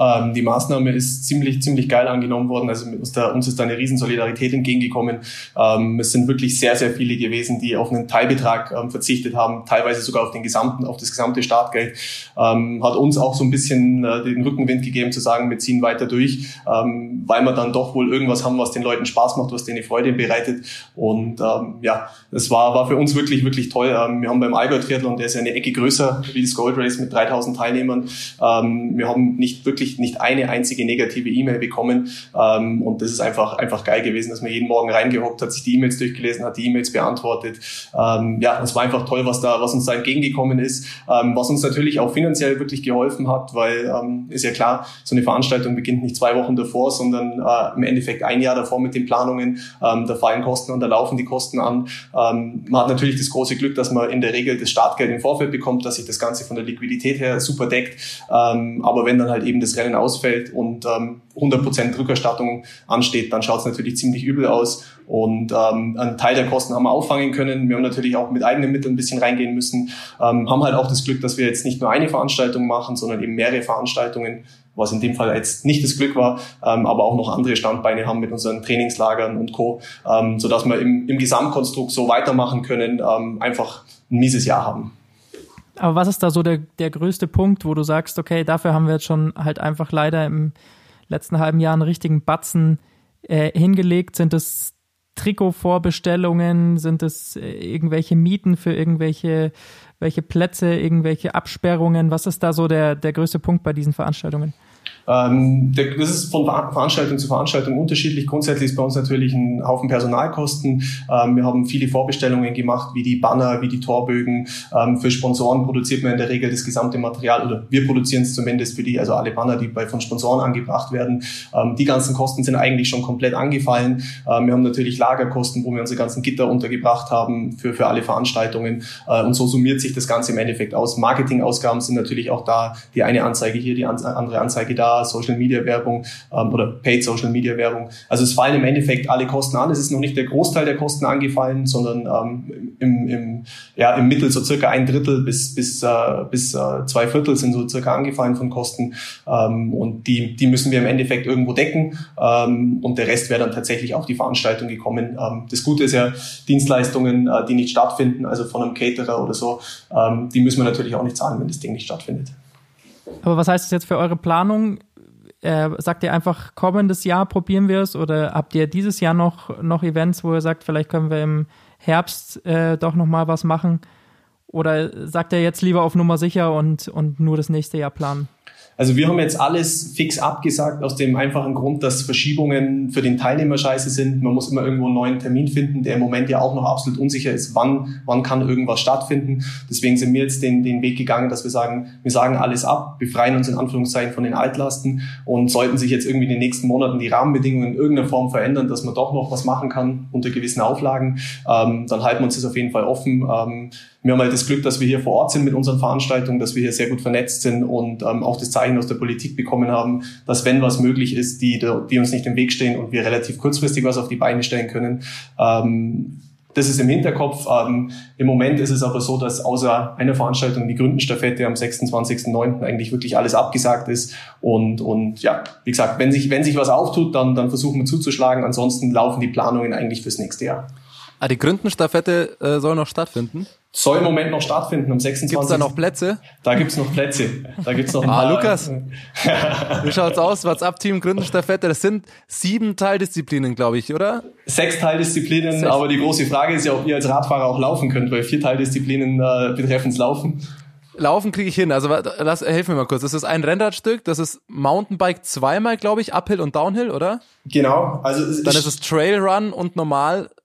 Ähm, die Maßnahme ist ziemlich, ziemlich geil angenommen worden. Also der, uns ist da eine riesen Solidarität entgegengekommen. Ähm, es sind wirklich sehr, sehr viele gewesen, die auf einen Teilbetrag ähm, verzichtet haben, teilweise sogar auf den gesamten, auf das gesamte Startgeld. Ähm, hat uns auch so ein bisschen äh, den Rückenwind gegeben, zu sagen, wir ziehen weiter durch, ähm, weil wir dann doch wohl irgendwas haben, was den Leuten Spaß macht, was denen Freude bereitet. Und ähm, ja, es war, war für uns wirklich, wirklich toll. wir haben beim Allgäu Triathlon, der ist ja eine Ecke größer wie das Gold Race mit 3000 Teilnehmern. wir haben nicht wirklich wirklich nicht eine einzige negative E-Mail bekommen. Ähm, und das ist einfach, einfach geil gewesen, dass man jeden Morgen reingehockt hat, sich die E-Mails durchgelesen hat, die E-Mails beantwortet. Ähm, ja, es war einfach toll, was da, was uns da entgegengekommen ist, ähm, was uns natürlich auch finanziell wirklich geholfen hat, weil ähm, ist ja klar, so eine Veranstaltung beginnt nicht zwei Wochen davor, sondern äh, im Endeffekt ein Jahr davor mit den Planungen. Ähm, da fallen Kosten und da laufen die Kosten an. Ähm, man hat natürlich das große Glück, dass man in der Regel das Startgeld im Vorfeld bekommt, dass sich das Ganze von der Liquidität her super deckt. Ähm, aber wenn dann halt eben das Rennen ausfällt und ähm, 100% Rückerstattung ansteht, dann schaut es natürlich ziemlich übel aus. Und ähm, einen Teil der Kosten haben wir auffangen können. Wir haben natürlich auch mit eigenen Mitteln ein bisschen reingehen müssen. Ähm, haben halt auch das Glück, dass wir jetzt nicht nur eine Veranstaltung machen, sondern eben mehrere Veranstaltungen, was in dem Fall jetzt nicht das Glück war, ähm, aber auch noch andere Standbeine haben mit unseren Trainingslagern und Co., ähm, sodass wir im, im Gesamtkonstrukt so weitermachen können, ähm, einfach ein mieses Jahr haben. Aber was ist da so der, der größte Punkt, wo du sagst, okay, dafür haben wir jetzt schon halt einfach leider im letzten halben Jahr einen richtigen Batzen äh, hingelegt? Sind es Trikotvorbestellungen? Sind es äh, irgendwelche Mieten für irgendwelche welche Plätze, irgendwelche Absperrungen? Was ist da so der, der größte Punkt bei diesen Veranstaltungen? Ähm, das ist von Veranstaltung zu Veranstaltung unterschiedlich. Grundsätzlich ist bei uns natürlich ein Haufen Personalkosten. Ähm, wir haben viele Vorbestellungen gemacht, wie die Banner, wie die Torbögen. Ähm, für Sponsoren produziert man in der Regel das gesamte Material oder wir produzieren es zumindest für die, also alle Banner, die bei, von Sponsoren angebracht werden. Die ganzen Kosten sind eigentlich schon komplett angefallen. Wir haben natürlich Lagerkosten, wo wir unsere ganzen Gitter untergebracht haben für, für alle Veranstaltungen. Äh, und so summiert sich das Ganze im Endeffekt aus. Marketingausgaben sind natürlich auch da. Die eine Anzeige hier, die andere Anzeige da, Social Media Werbung ähm, oder Paid Social Media Werbung. Also es fallen im Endeffekt alle Kosten an. Es ist noch nicht der Großteil der Kosten angefallen, sondern ähm, im, im, ja, im Mittel so circa ein Drittel bis, bis, äh, bis äh, zwei Viertel sind so circa angefallen von Kosten. Ähm, und die, die müssen wir im Endeffekt irgendwo decken. Ähm, und der Rest wäre dann tatsächlich auf die Veranstaltung gekommen. Ähm, das Gute ist ja, Dienstleistungen, äh, die nicht stattfinden, also von einem Caterer oder so, ähm, die müssen wir natürlich auch nicht zahlen, wenn das Ding nicht stattfindet. Aber was heißt das jetzt für eure Planung? Äh, sagt ihr einfach, kommendes Jahr probieren wir es oder habt ihr dieses Jahr noch, noch Events, wo ihr sagt, vielleicht können wir im Herbst äh, doch nochmal was machen? Oder sagt ihr jetzt lieber auf Nummer sicher und, und nur das nächste Jahr planen? Also wir haben jetzt alles fix abgesagt aus dem einfachen Grund, dass Verschiebungen für den Teilnehmer scheiße sind. Man muss immer irgendwo einen neuen Termin finden, der im Moment ja auch noch absolut unsicher ist, wann, wann kann irgendwas stattfinden. Deswegen sind wir jetzt den, den Weg gegangen, dass wir sagen, wir sagen alles ab, befreien uns in Anführungszeichen von den Altlasten und sollten sich jetzt irgendwie in den nächsten Monaten die Rahmenbedingungen in irgendeiner Form verändern, dass man doch noch was machen kann unter gewissen Auflagen, ähm, dann halten wir uns das auf jeden Fall offen. Ähm, wir haben halt das Glück, dass wir hier vor Ort sind mit unseren Veranstaltungen, dass wir hier sehr gut vernetzt sind und ähm, auch das Zeichen aus der Politik bekommen haben, dass wenn was möglich ist, die, die uns nicht im Weg stehen und wir relativ kurzfristig was auf die Beine stellen können. Ähm, das ist im Hinterkopf. Ähm, Im Moment ist es aber so, dass außer einer Veranstaltung, die Gründenstaffette am 26.09. eigentlich wirklich alles abgesagt ist. Und, und ja, wie gesagt, wenn sich, wenn sich was auftut, dann, dann versuchen wir zuzuschlagen. Ansonsten laufen die Planungen eigentlich fürs nächste Jahr. Ah, die Gründenstaffette äh, soll noch stattfinden? Soll im Moment noch stattfinden, am 26. Gibt's da noch Plätze? Da gibt's noch Plätze. Da gibt's noch ein ah, Lukas, (laughs) wie schaut's aus? WhatsApp-Team Gründenstaffette, das sind sieben Teildisziplinen, glaube ich, oder? Sechs Teildisziplinen, Sechs. aber die große Frage ist ja, ob ihr als Radfahrer auch laufen könnt, weil vier Teildisziplinen äh, betreffen Laufen. Laufen kriege ich hin. Also lass, hilf mir mal kurz. Das ist ein Rennradstück, das ist Mountainbike zweimal, glaube ich, Uphill und Downhill, oder? Genau. Also dann ist es Trailrun und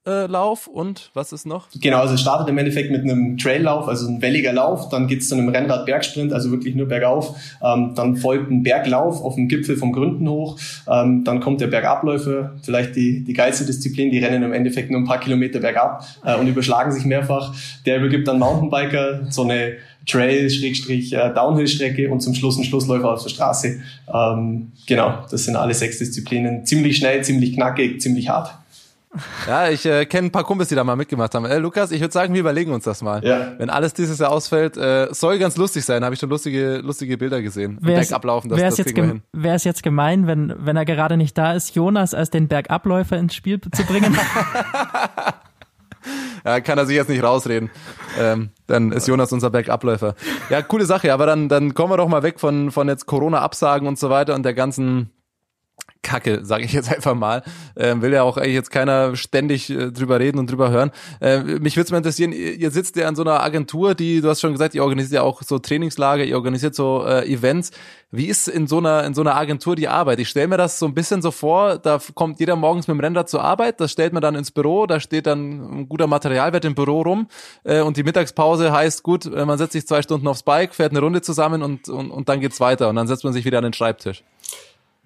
Normallauf und was ist noch? Genau, also es startet im Endeffekt mit einem Traillauf, also ein welliger Lauf, dann geht's zu einem Rennrad-Bergsprint, also wirklich nur bergauf. Ähm, dann folgt ein Berglauf auf dem Gipfel vom Gründen hoch. Ähm, dann kommt der Bergabläufer, vielleicht die, die geilste Disziplin, die rennen im Endeffekt nur ein paar Kilometer bergab äh, und überschlagen sich mehrfach. Der übergibt dann Mountainbiker so eine Trail-Downhill-Strecke äh, und zum Schluss ein Schlussläufer auf der Straße. Ähm, genau, das sind alle sechs Disziplinen. Ziemlich schnell, ziemlich knackig, ziemlich hart. Ja, ich äh, kenne ein paar Kumpels, die da mal mitgemacht haben. Äh, Lukas, ich würde sagen, wir überlegen uns das mal. Ja. Wenn alles dieses Jahr ausfällt, äh, soll ganz lustig sein. Habe ich schon lustige, lustige Bilder gesehen. Bergablaufen, das, das jetzt hin. Wäre es jetzt gemein, wenn, wenn er gerade nicht da ist, Jonas als den Bergabläufer ins Spiel zu bringen? (laughs) (laughs) ja, kann er sich jetzt nicht rausreden. Ähm, dann ist Jonas unser Bergabläufer. Ja, coole Sache, aber dann, dann kommen wir doch mal weg von, von jetzt Corona-Absagen und so weiter und der ganzen Kacke, sage ich jetzt einfach mal. Ähm, will ja auch eigentlich jetzt keiner ständig äh, drüber reden und drüber hören. Äh, mich würde es mal interessieren, ihr, sitzt ja an so einer Agentur, die, du hast schon gesagt, ihr organisiert ja auch so Trainingslager, ihr organisiert so äh, Events. Wie ist in so einer in so einer Agentur die Arbeit? Ich stelle mir das so ein bisschen so vor, da kommt jeder morgens mit dem Rennrad zur Arbeit, das stellt man dann ins Büro, da steht dann ein guter Materialwert im Büro rum äh, und die Mittagspause heißt, gut, äh, man setzt sich zwei Stunden aufs Bike, fährt eine Runde zusammen und, und, und dann geht's weiter und dann setzt man sich wieder an den Schreibtisch.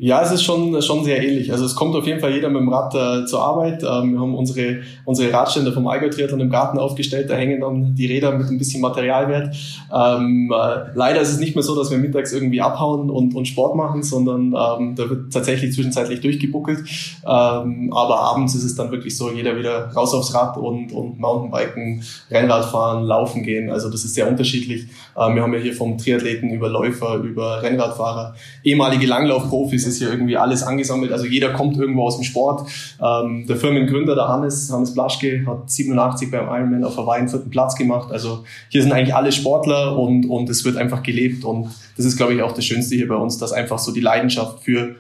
Ja, es ist schon, schon sehr ähnlich. Also es kommt auf jeden Fall jeder mit dem Rad äh, zur Arbeit. Ähm, wir haben unsere, unsere Radstände vom Allgäu Triathlon im Garten aufgestellt. Da hängen dann die Räder mit ein bisschen Materialwert. Ähm, äh, leider ist es nicht mehr so, dass wir mittags irgendwie abhauen und, und Sport machen, sondern ähm, da wird tatsächlich zwischenzeitlich durchgebuckelt. Ähm, aber abends ist es dann wirklich so, jeder wieder raus aufs Rad und, und Mountainbiken, Rennrad fahren, laufen gehen. Also das ist sehr unterschiedlich. Ähm, wir haben ja hier vom Triathleten über Läufer, über Rennradfahrer, ehemalige Langlaufprofis ist hier irgendwie alles angesammelt. Also jeder kommt irgendwo aus dem Sport. Ähm, der Firmengründer, der Hannes, Hannes Blaschke, hat 87 beim Ironman auf Hawaii einen vierten Platz gemacht. Also hier sind eigentlich alle Sportler und, und es wird einfach gelebt. Und das ist, glaube ich, auch das Schönste hier bei uns, dass einfach so die Leidenschaft für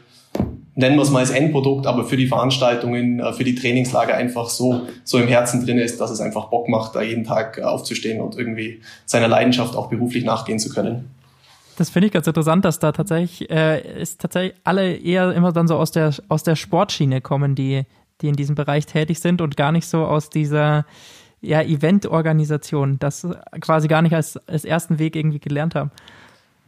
nennen wir es mal als Endprodukt, aber für die Veranstaltungen, äh, für die Trainingslager einfach so, so im Herzen drin ist, dass es einfach Bock macht, da jeden Tag aufzustehen und irgendwie seiner Leidenschaft auch beruflich nachgehen zu können. Das finde ich ganz interessant, dass da tatsächlich äh, ist tatsächlich alle eher immer dann so aus der aus der Sportschiene kommen, die die in diesem Bereich tätig sind und gar nicht so aus dieser ja, Eventorganisation, das quasi gar nicht als, als ersten Weg irgendwie gelernt haben.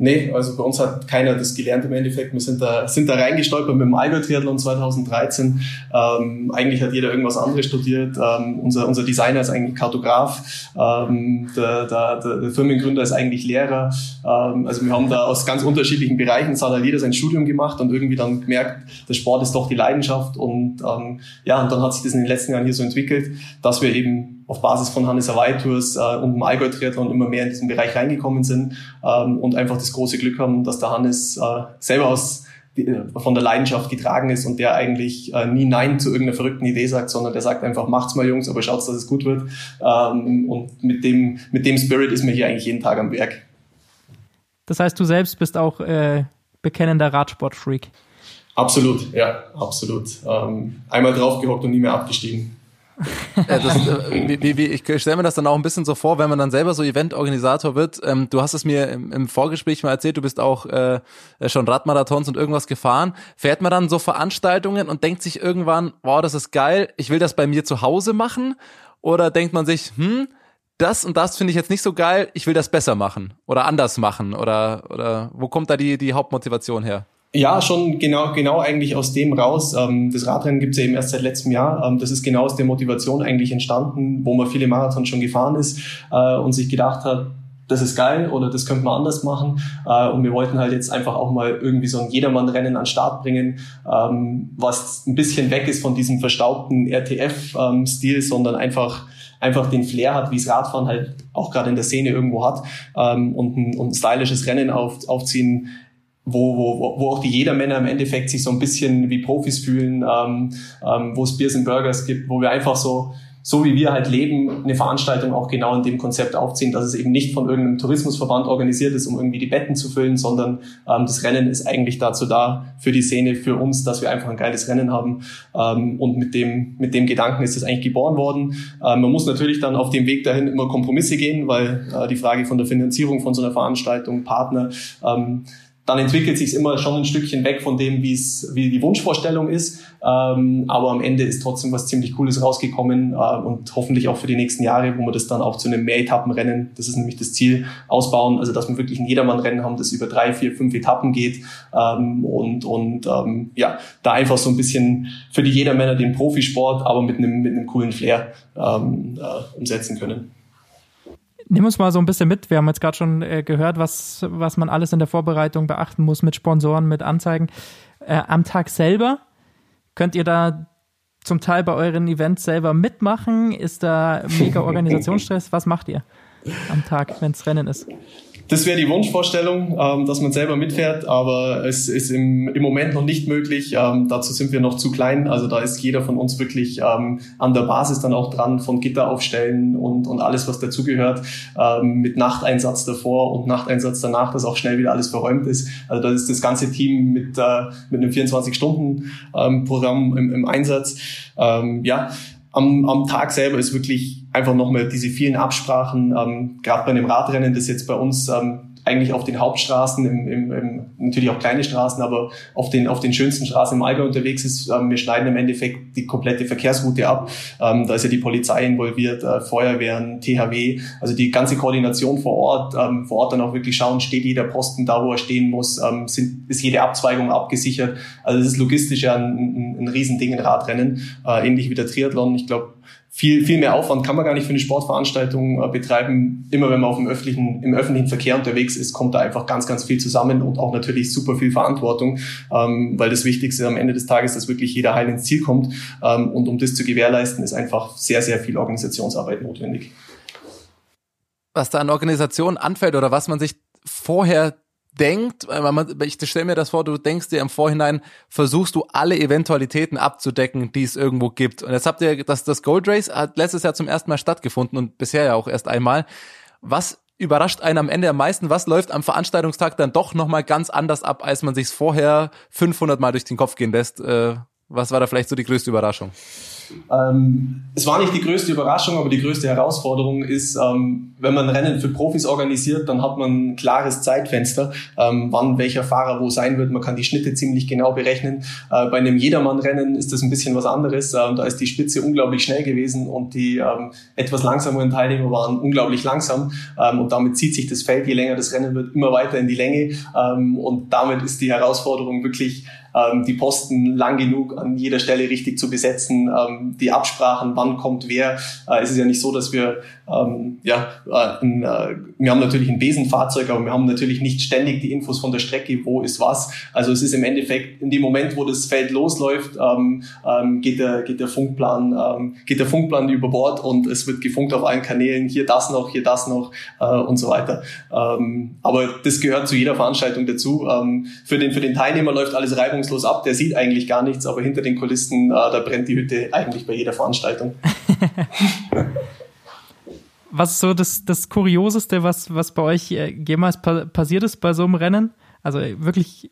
Nee, also bei uns hat keiner das gelernt im Endeffekt. Wir sind da, sind da reingestolpert mit dem Allgäu-Triathlon 2013. Ähm, eigentlich hat jeder irgendwas anderes studiert. Ähm, unser, unser Designer ist eigentlich Kartograf. Ähm, der, der, der Firmengründer ist eigentlich Lehrer. Ähm, also wir haben da aus ganz unterschiedlichen Bereichen, es hat halt jeder sein Studium gemacht und irgendwie dann gemerkt, der Sport ist doch die Leidenschaft. Und ähm, ja, und dann hat sich das in den letzten Jahren hier so entwickelt, dass wir eben auf Basis von Hannes Hawaii Tours äh, und dem Allgäu Triathlon immer mehr in diesen Bereich reingekommen sind ähm, und einfach das große Glück haben, dass der Hannes äh, selber aus äh, von der Leidenschaft getragen ist und der eigentlich äh, nie Nein zu irgendeiner verrückten Idee sagt, sondern der sagt einfach, macht's mal Jungs, aber schaut's, dass es gut wird. Ähm, und mit dem, mit dem Spirit ist mir hier eigentlich jeden Tag am Werk. Das heißt, du selbst bist auch äh, bekennender Radsportfreak. Absolut, ja, absolut. Ähm, einmal draufgehockt und nie mehr abgestiegen. Ja, das, äh, wie, wie, ich stelle mir das dann auch ein bisschen so vor, wenn man dann selber so Eventorganisator wird. Ähm, du hast es mir im, im, Vorgespräch mal erzählt, du bist auch äh, schon Radmarathons und irgendwas gefahren. Fährt man dann so Veranstaltungen und denkt sich irgendwann, wow, das ist geil, ich will das bei mir zu Hause machen? Oder denkt man sich, hm, das und das finde ich jetzt nicht so geil, ich will das besser machen oder anders machen? Oder, oder wo kommt da die, die Hauptmotivation her? Ja, schon genau, genau eigentlich aus dem raus. Ähm, das Radrennen gibt's ja eben erst seit letztem Jahr. Ähm, das ist genau aus der Motivation eigentlich entstanden, wo man viele Marathons schon gefahren ist äh, und sich gedacht hat, das ist geil oder das könnte man anders machen. Äh, und wir wollten halt jetzt einfach auch mal irgendwie so ein Jedermann-Rennen an Start bringen, ähm, was ein bisschen weg ist von diesem verstaubten RTF-Stil, sondern einfach einfach den Flair hat, wie es Radfahren halt auch gerade in der Szene irgendwo hat und, ein, und ein stylisches Rennen auf, aufziehen wo, wo, wo auch die Jedermänner im Endeffekt sich so ein bisschen wie Profis fühlen, ähm, ähm, wo es Beers and Burgers gibt, wo wir einfach so, so wie wir halt leben, eine Veranstaltung auch genau in dem Konzept aufziehen, dass es eben nicht von irgendeinem Tourismusverband organisiert ist, um irgendwie die Betten zu füllen, sondern ähm, das Rennen ist eigentlich dazu da, für die Szene, für uns, dass wir einfach ein geiles Rennen haben. Ähm, und mit dem, mit dem Gedanken ist es eigentlich geboren worden. Ähm, man muss natürlich dann auf dem Weg dahin immer Kompromisse gehen, weil äh, die Frage von der Finanzierung von so einer Veranstaltung, Partner, ähm, dann entwickelt sich immer schon ein Stückchen weg von dem, wie es wie die Wunschvorstellung ist. Ähm, aber am Ende ist trotzdem was ziemlich Cooles rausgekommen äh, und hoffentlich auch für die nächsten Jahre, wo wir das dann auch zu einem Mehretappenrennen, das ist nämlich das Ziel, ausbauen. Also dass wir wirklich ein Jedermannrennen haben, das über drei, vier, fünf Etappen geht ähm, und und ähm, ja, da einfach so ein bisschen für die Jedermänner den Profisport, aber mit einem mit einem coolen Flair ähm, äh, umsetzen können. Nimm uns mal so ein bisschen mit. Wir haben jetzt gerade schon äh, gehört, was, was man alles in der Vorbereitung beachten muss mit Sponsoren, mit Anzeigen. Äh, am Tag selber könnt ihr da zum Teil bei euren Events selber mitmachen? Ist da mega (laughs) Organisationsstress? Was macht ihr am Tag, wenn es Rennen ist? Das wäre die Wunschvorstellung, ähm, dass man selber mitfährt, aber es ist im, im Moment noch nicht möglich. Ähm, dazu sind wir noch zu klein. Also da ist jeder von uns wirklich ähm, an der Basis dann auch dran, von Gitter aufstellen und, und alles, was dazugehört, ähm, mit Nachteinsatz davor und Nachteinsatz danach, dass auch schnell wieder alles verräumt ist. Also da ist das ganze Team mit, äh, mit einem 24-Stunden-Programm ähm, im, im Einsatz. Ähm, ja, am, am Tag selber ist wirklich einfach nochmal diese vielen Absprachen, ähm, gerade bei einem Radrennen, das jetzt bei uns ähm, eigentlich auf den Hauptstraßen, im, im, im, natürlich auch kleine Straßen, aber auf den, auf den schönsten Straßen im Allgäu unterwegs ist. Ähm, wir schneiden im Endeffekt die komplette Verkehrsroute ab. Ähm, da ist ja die Polizei involviert, äh, Feuerwehren, THW, also die ganze Koordination vor Ort, ähm, vor Ort dann auch wirklich schauen, steht jeder Posten da, wo er stehen muss, ähm, sind, ist jede Abzweigung abgesichert. Also das ist logistisch ja ein, ein, ein Riesending, ein Radrennen, äh, ähnlich wie der Triathlon. Ich glaube, viel, viel mehr Aufwand kann man gar nicht für eine Sportveranstaltung äh, betreiben. Immer wenn man auf dem öffentlichen, im öffentlichen Verkehr unterwegs ist, kommt da einfach ganz, ganz viel zusammen und auch natürlich super viel Verantwortung, ähm, weil das Wichtigste am Ende des Tages, dass wirklich jeder heil ins Ziel kommt. Ähm, und um das zu gewährleisten, ist einfach sehr, sehr viel Organisationsarbeit notwendig. Was da an Organisation anfällt oder was man sich vorher denkt, ich stelle mir das vor, du denkst dir im Vorhinein, versuchst du alle Eventualitäten abzudecken, die es irgendwo gibt. Und jetzt habt ihr, das, das Gold Race hat letztes Jahr zum ersten Mal stattgefunden und bisher ja auch erst einmal. Was überrascht einen am Ende am meisten? Was läuft am Veranstaltungstag dann doch nochmal ganz anders ab, als man sich vorher 500 Mal durch den Kopf gehen lässt? Äh, was war da vielleicht so die größte Überraschung? Ähm, es war nicht die größte Überraschung, aber die größte Herausforderung ist, ähm, wenn man Rennen für Profis organisiert, dann hat man ein klares Zeitfenster, ähm, wann welcher Fahrer wo sein wird. Man kann die Schnitte ziemlich genau berechnen. Äh, bei einem Jedermann-Rennen ist das ein bisschen was anderes. Äh, da ist die Spitze unglaublich schnell gewesen und die ähm, etwas langsameren Teilnehmer waren unglaublich langsam. Ähm, und damit zieht sich das Feld, je länger das Rennen wird, immer weiter in die Länge. Ähm, und damit ist die Herausforderung wirklich, ähm, die Posten lang genug an jeder Stelle richtig zu besetzen, ähm, die Absprachen, wann kommt wer. Äh, es ist ja nicht so, dass wir ähm, ja, äh, ein, äh, wir haben natürlich ein Besenfahrzeug, aber wir haben natürlich nicht ständig die Infos von der Strecke, wo ist was. Also es ist im Endeffekt in dem Moment, wo das Feld losläuft, ähm, ähm, geht der geht der Funkplan ähm, geht der Funkplan über Bord und es wird gefunkt auf allen Kanälen. Hier das noch, hier das noch äh, und so weiter. Ähm, aber das gehört zu jeder Veranstaltung dazu. Ähm, für den für den Teilnehmer läuft alles reibungslos ab. Der sieht eigentlich gar nichts, aber hinter den Kulissen äh, da brennt die Hütte eigentlich bei jeder Veranstaltung. (laughs) was ist so das, das Kurioseste, was, was bei euch äh, jemals pa passiert ist bei so einem Rennen? Also äh, wirklich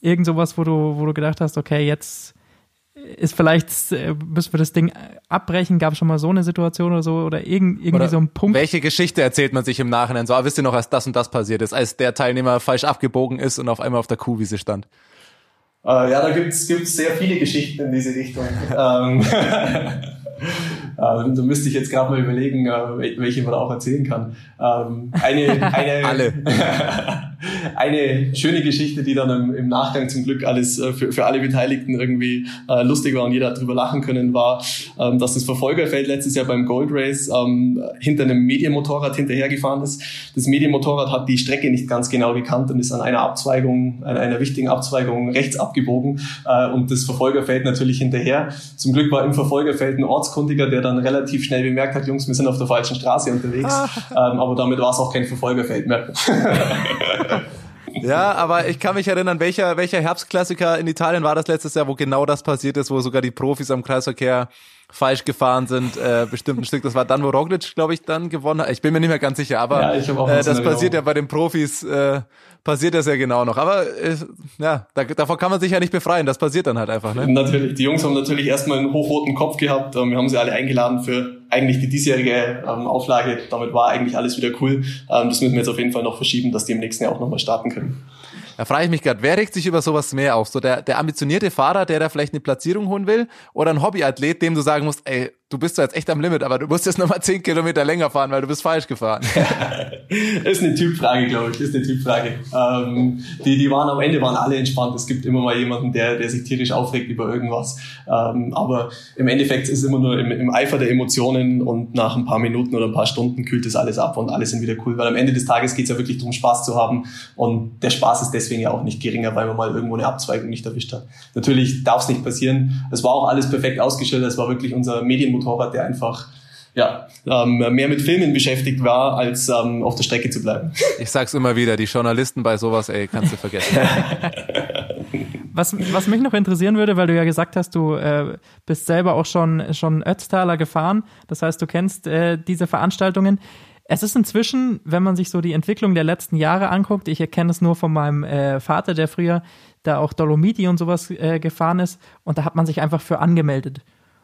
irgend sowas, wo du, wo du gedacht hast, okay, jetzt ist vielleicht, äh, müssen wir das Ding abbrechen? Gab es schon mal so eine Situation oder so? Oder irgend, irgendwie oder so ein Punkt? Welche Geschichte erzählt man sich im Nachhinein? So, ah, wisst ihr noch, als das und das passiert ist, als der Teilnehmer falsch abgebogen ist und auf einmal auf der Kuhwiese stand? Äh, ja, da gibt's gibt's sehr viele Geschichten in diese Richtung. (laughs) ähm, (laughs) ähm, da müsste ich jetzt gerade mal überlegen, äh, welche man auch erzählen kann. Ähm, eine, eine, (laughs) Alle. (laughs) eine schöne Geschichte, die dann im, im Nachgang zum Glück alles äh, für, für alle Beteiligten irgendwie äh, lustig war und jeder darüber lachen können, war, ähm, dass das Verfolgerfeld letztes Jahr beim Gold Race ähm, hinter einem Medienmotorrad hinterhergefahren ist. Das Medienmotorrad hat die Strecke nicht ganz genau gekannt und ist an einer Abzweigung, an einer wichtigen Abzweigung rechts abgebogen äh, und das Verfolgerfeld natürlich hinterher. Zum Glück war im Verfolgerfeld ein Ortskundiger, der dann relativ schnell bemerkt hat, Jungs, wir sind auf der falschen Straße unterwegs. Ah. ähm, aber damit war es auch kein Verfolgerfeld mehr. (laughs) Ja, aber ich kann mich erinnern, welcher, welcher Herbstklassiker in Italien war das letztes Jahr, wo genau das passiert ist, wo sogar die Profis am Kreisverkehr falsch gefahren sind, äh, bestimmt ein Stück. Das war dann, wo Roglic, glaube ich, dann gewonnen hat. Ich bin mir nicht mehr ganz sicher, aber ja, äh, das passiert ja bei den Profis, äh, passiert das ja genau noch. Aber äh, ja, da, davor kann man sich ja nicht befreien. Das passiert dann halt einfach. Ne? Natürlich. Die Jungs haben natürlich erstmal einen hochroten Kopf gehabt. Ähm, wir haben sie alle eingeladen für eigentlich die diesjährige ähm, Auflage. Damit war eigentlich alles wieder cool. Ähm, das müssen wir jetzt auf jeden Fall noch verschieben, dass die im nächsten Jahr auch nochmal starten können. Da frage ich mich gerade, wer regt sich über sowas mehr auf? So der, der ambitionierte Fahrer, der da vielleicht eine Platzierung holen will, oder ein Hobbyathlet, dem du sagen musst, ey, du bist zwar jetzt echt am Limit, aber du musst jetzt nochmal zehn Kilometer länger fahren, weil du bist falsch gefahren. (laughs) ist eine Typfrage, glaube ich. Ist eine Typfrage. Ähm, die, die waren am Ende waren alle entspannt. Es gibt immer mal jemanden, der, der sich tierisch aufregt über irgendwas. Ähm, aber im Endeffekt ist es immer nur im, im Eifer der Emotionen und nach ein paar Minuten oder ein paar Stunden kühlt das alles ab und alle sind wieder cool. Weil am Ende des Tages geht es ja wirklich darum, Spaß zu haben. Und der Spaß ist deswegen ja auch nicht geringer, weil man mal irgendwo eine Abzweigung nicht erwischt hat. Natürlich darf es nicht passieren. Es war auch alles perfekt ausgestellt. Es war wirklich unser Motorrad, der einfach ja, ähm, mehr mit Filmen beschäftigt war, als ähm, auf der Strecke zu bleiben. Ich sag's immer wieder, die Journalisten bei sowas, ey, kannst du vergessen. (laughs) was, was mich noch interessieren würde, weil du ja gesagt hast, du äh, bist selber auch schon, schon Ötztaler gefahren, das heißt, du kennst äh, diese Veranstaltungen. Es ist inzwischen, wenn man sich so die Entwicklung der letzten Jahre anguckt, ich erkenne es nur von meinem äh, Vater, der früher da auch Dolomiti und sowas äh, gefahren ist, und da hat man sich einfach für angemeldet.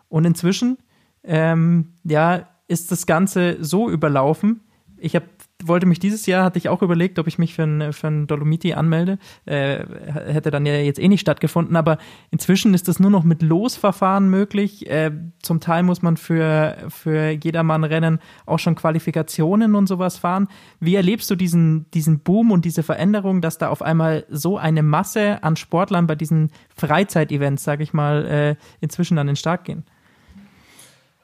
Und inzwischen, ähm, ja, ist das Ganze so überlaufen. Ich habe wollte mich dieses Jahr, hatte ich auch überlegt, ob ich mich für ein, für ein Dolomiti anmelde. Äh, hätte dann ja jetzt eh nicht stattgefunden, aber inzwischen ist das nur noch mit Losverfahren möglich. Äh, zum Teil muss man für, für Jedermann-Rennen auch schon Qualifikationen und sowas fahren. Wie erlebst du diesen, diesen Boom und diese Veränderung, dass da auf einmal so eine Masse an Sportlern bei diesen Freizeitevents, sage ich mal, äh, inzwischen an den Start gehen?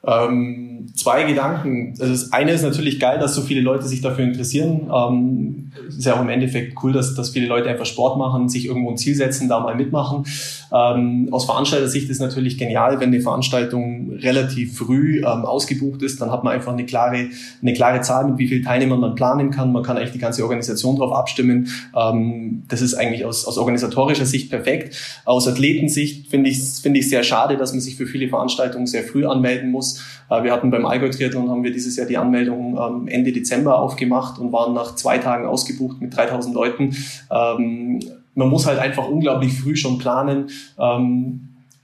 Ähm, zwei Gedanken. Also das eine ist natürlich geil, dass so viele Leute sich dafür interessieren. Ähm, ist ja auch im Endeffekt cool, dass, dass viele Leute einfach Sport machen, sich irgendwo ein Ziel setzen, da mal mitmachen. Ähm, aus Veranstalter-Sicht ist natürlich genial, wenn eine Veranstaltung relativ früh ähm, ausgebucht ist, dann hat man einfach eine klare, eine klare Zahl, mit wie vielen Teilnehmern man planen kann. Man kann eigentlich die ganze Organisation darauf abstimmen. Ähm, das ist eigentlich aus, aus organisatorischer Sicht perfekt. Aus Athletensicht finde ich finde ich sehr schade, dass man sich für viele Veranstaltungen sehr früh anmelden muss. Äh, wir hatten beim Allgäu Triathlon haben wir dieses Jahr die Anmeldung ähm, Ende Dezember aufgemacht und waren nach zwei Tagen ausgebucht mit 3000 Leuten. Ähm, man muss halt einfach unglaublich früh schon planen.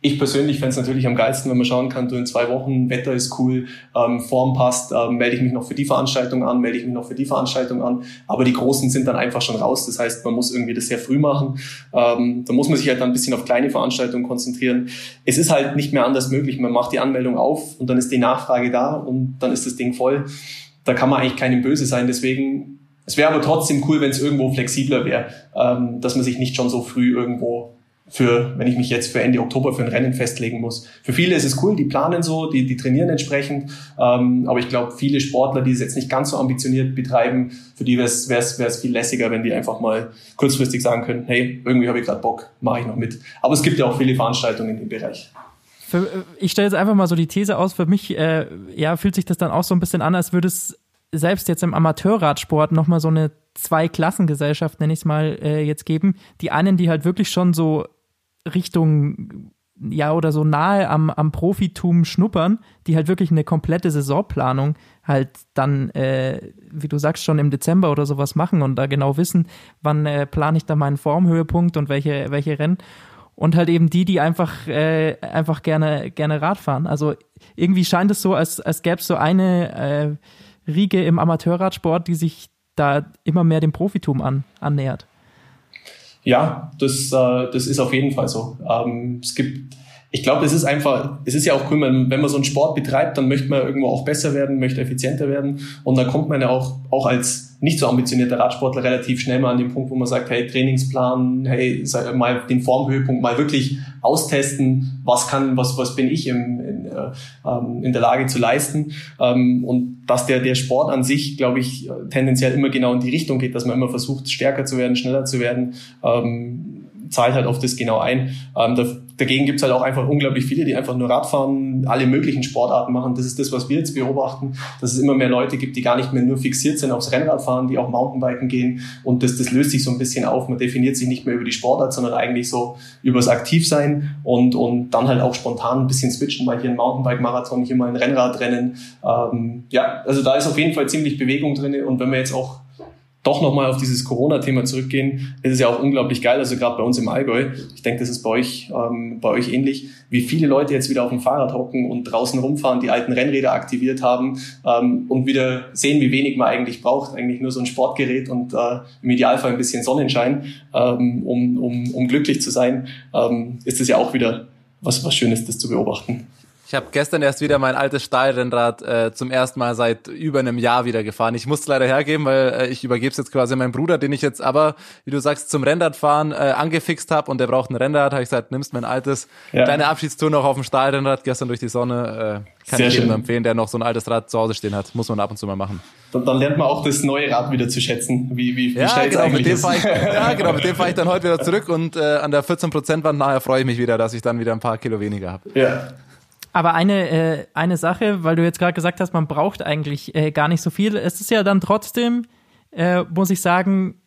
Ich persönlich fände es natürlich am geilsten, wenn man schauen kann, du in zwei Wochen, Wetter ist cool, ähm, Form passt, ähm, melde ich mich noch für die Veranstaltung an, melde ich mich noch für die Veranstaltung an. Aber die Großen sind dann einfach schon raus. Das heißt, man muss irgendwie das sehr früh machen. Ähm, da muss man sich halt dann ein bisschen auf kleine Veranstaltungen konzentrieren. Es ist halt nicht mehr anders möglich. Man macht die Anmeldung auf und dann ist die Nachfrage da und dann ist das Ding voll. Da kann man eigentlich keinem böse sein. Deswegen, es wäre aber trotzdem cool, wenn es irgendwo flexibler wäre, ähm, dass man sich nicht schon so früh irgendwo für, wenn ich mich jetzt für Ende Oktober für ein Rennen festlegen muss. Für viele ist es cool, die planen so, die, die trainieren entsprechend. Ähm, aber ich glaube, viele Sportler, die es jetzt nicht ganz so ambitioniert betreiben, für die wäre es viel lässiger, wenn die einfach mal kurzfristig sagen können, hey, irgendwie habe ich gerade Bock, mache ich noch mit. Aber es gibt ja auch viele Veranstaltungen in dem Bereich. Für, ich stelle jetzt einfach mal so die These aus, für mich äh, ja, fühlt sich das dann auch so ein bisschen an, als würde es selbst jetzt im Amateurradsport nochmal so eine Zwei-Klassengesellschaft, nenne ich es mal, äh, jetzt geben. Die einen, die halt wirklich schon so Richtung ja oder so nahe am, am Profitum schnuppern, die halt wirklich eine komplette Saisonplanung halt dann, äh, wie du sagst, schon im Dezember oder sowas machen und da genau wissen, wann äh, plane ich da meinen Formhöhepunkt und welche, welche Rennen. Und halt eben die, die einfach, äh, einfach gerne, gerne Rad fahren. Also irgendwie scheint es so, als, als gäbe es so eine äh, Riege im Amateurradsport, die sich da immer mehr dem Profitum an, annähert. Ja, das, äh, das ist auf jeden Fall so. Ähm, es gibt, ich glaube, es ist einfach, es ist ja auch cool, wenn, man so einen Sport betreibt, dann möchte man irgendwo auch besser werden, möchte effizienter werden. Und dann kommt man ja auch, auch als nicht so ambitionierter Radsportler relativ schnell mal an den Punkt, wo man sagt, hey, Trainingsplan, hey, mal den Formhöhepunkt mal wirklich austesten, was kann, was, was bin ich im, in, äh, ähm, in der Lage zu leisten. Ähm, und dass der, der Sport an sich, glaube ich, tendenziell immer genau in die Richtung geht, dass man immer versucht, stärker zu werden, schneller zu werden, ähm, zahlt halt auf das genau ein. Ähm, da, dagegen gibt's halt auch einfach unglaublich viele, die einfach nur Radfahren, alle möglichen Sportarten machen. Das ist das, was wir jetzt beobachten, dass es immer mehr Leute gibt, die gar nicht mehr nur fixiert sind aufs Rennradfahren, die auch Mountainbiken gehen. Und das, das löst sich so ein bisschen auf. Man definiert sich nicht mehr über die Sportart, sondern eigentlich so übers Aktivsein und, und dann halt auch spontan ein bisschen switchen, mal hier ein Mountainbike-Marathon, hier mal ein Rennradrennen. Ähm, ja, also da ist auf jeden Fall ziemlich Bewegung drin. Und wenn wir jetzt auch doch nochmal auf dieses Corona-Thema zurückgehen, ist es ja auch unglaublich geil, also gerade bei uns im Allgäu, ich denke, das ist bei euch, ähm, bei euch ähnlich, wie viele Leute jetzt wieder auf dem Fahrrad hocken und draußen rumfahren, die alten Rennräder aktiviert haben ähm, und wieder sehen, wie wenig man eigentlich braucht, eigentlich nur so ein Sportgerät und äh, im Idealfall ein bisschen Sonnenschein, ähm, um, um, um glücklich zu sein, ähm, ist es ja auch wieder was, was Schönes, das zu beobachten. Ich habe gestern erst wieder mein altes Stahlrennrad äh, zum ersten Mal seit über einem Jahr wieder gefahren. Ich musste leider hergeben, weil äh, ich übergebe es jetzt quasi meinem Bruder, den ich jetzt aber, wie du sagst, zum Rennradfahren äh, angefixt habe und der braucht ein Rennrad. Habe ich gesagt, nimmst mein altes. Ja. Kleine Abschiedstour noch auf dem Stahlrennrad gestern durch die Sonne. Äh, kann Sehr ich jedem empfehlen, der noch so ein altes Rad zu Hause stehen hat. Muss man ab und zu mal machen. Dann, dann lernt man auch das neue Rad wieder zu schätzen, wie, wie, wie ja, schnell genau, es eigentlich mit dem ist. Ich, ja, (laughs) genau, mit dem fahre ich dann heute wieder zurück und äh, an der 14% Wand nachher freue ich mich wieder, dass ich dann wieder ein paar Kilo weniger habe. Ja. Aber eine, äh, eine Sache, weil du jetzt gerade gesagt hast, man braucht eigentlich äh, gar nicht so viel. Es ist ja dann trotzdem, äh, muss ich sagen,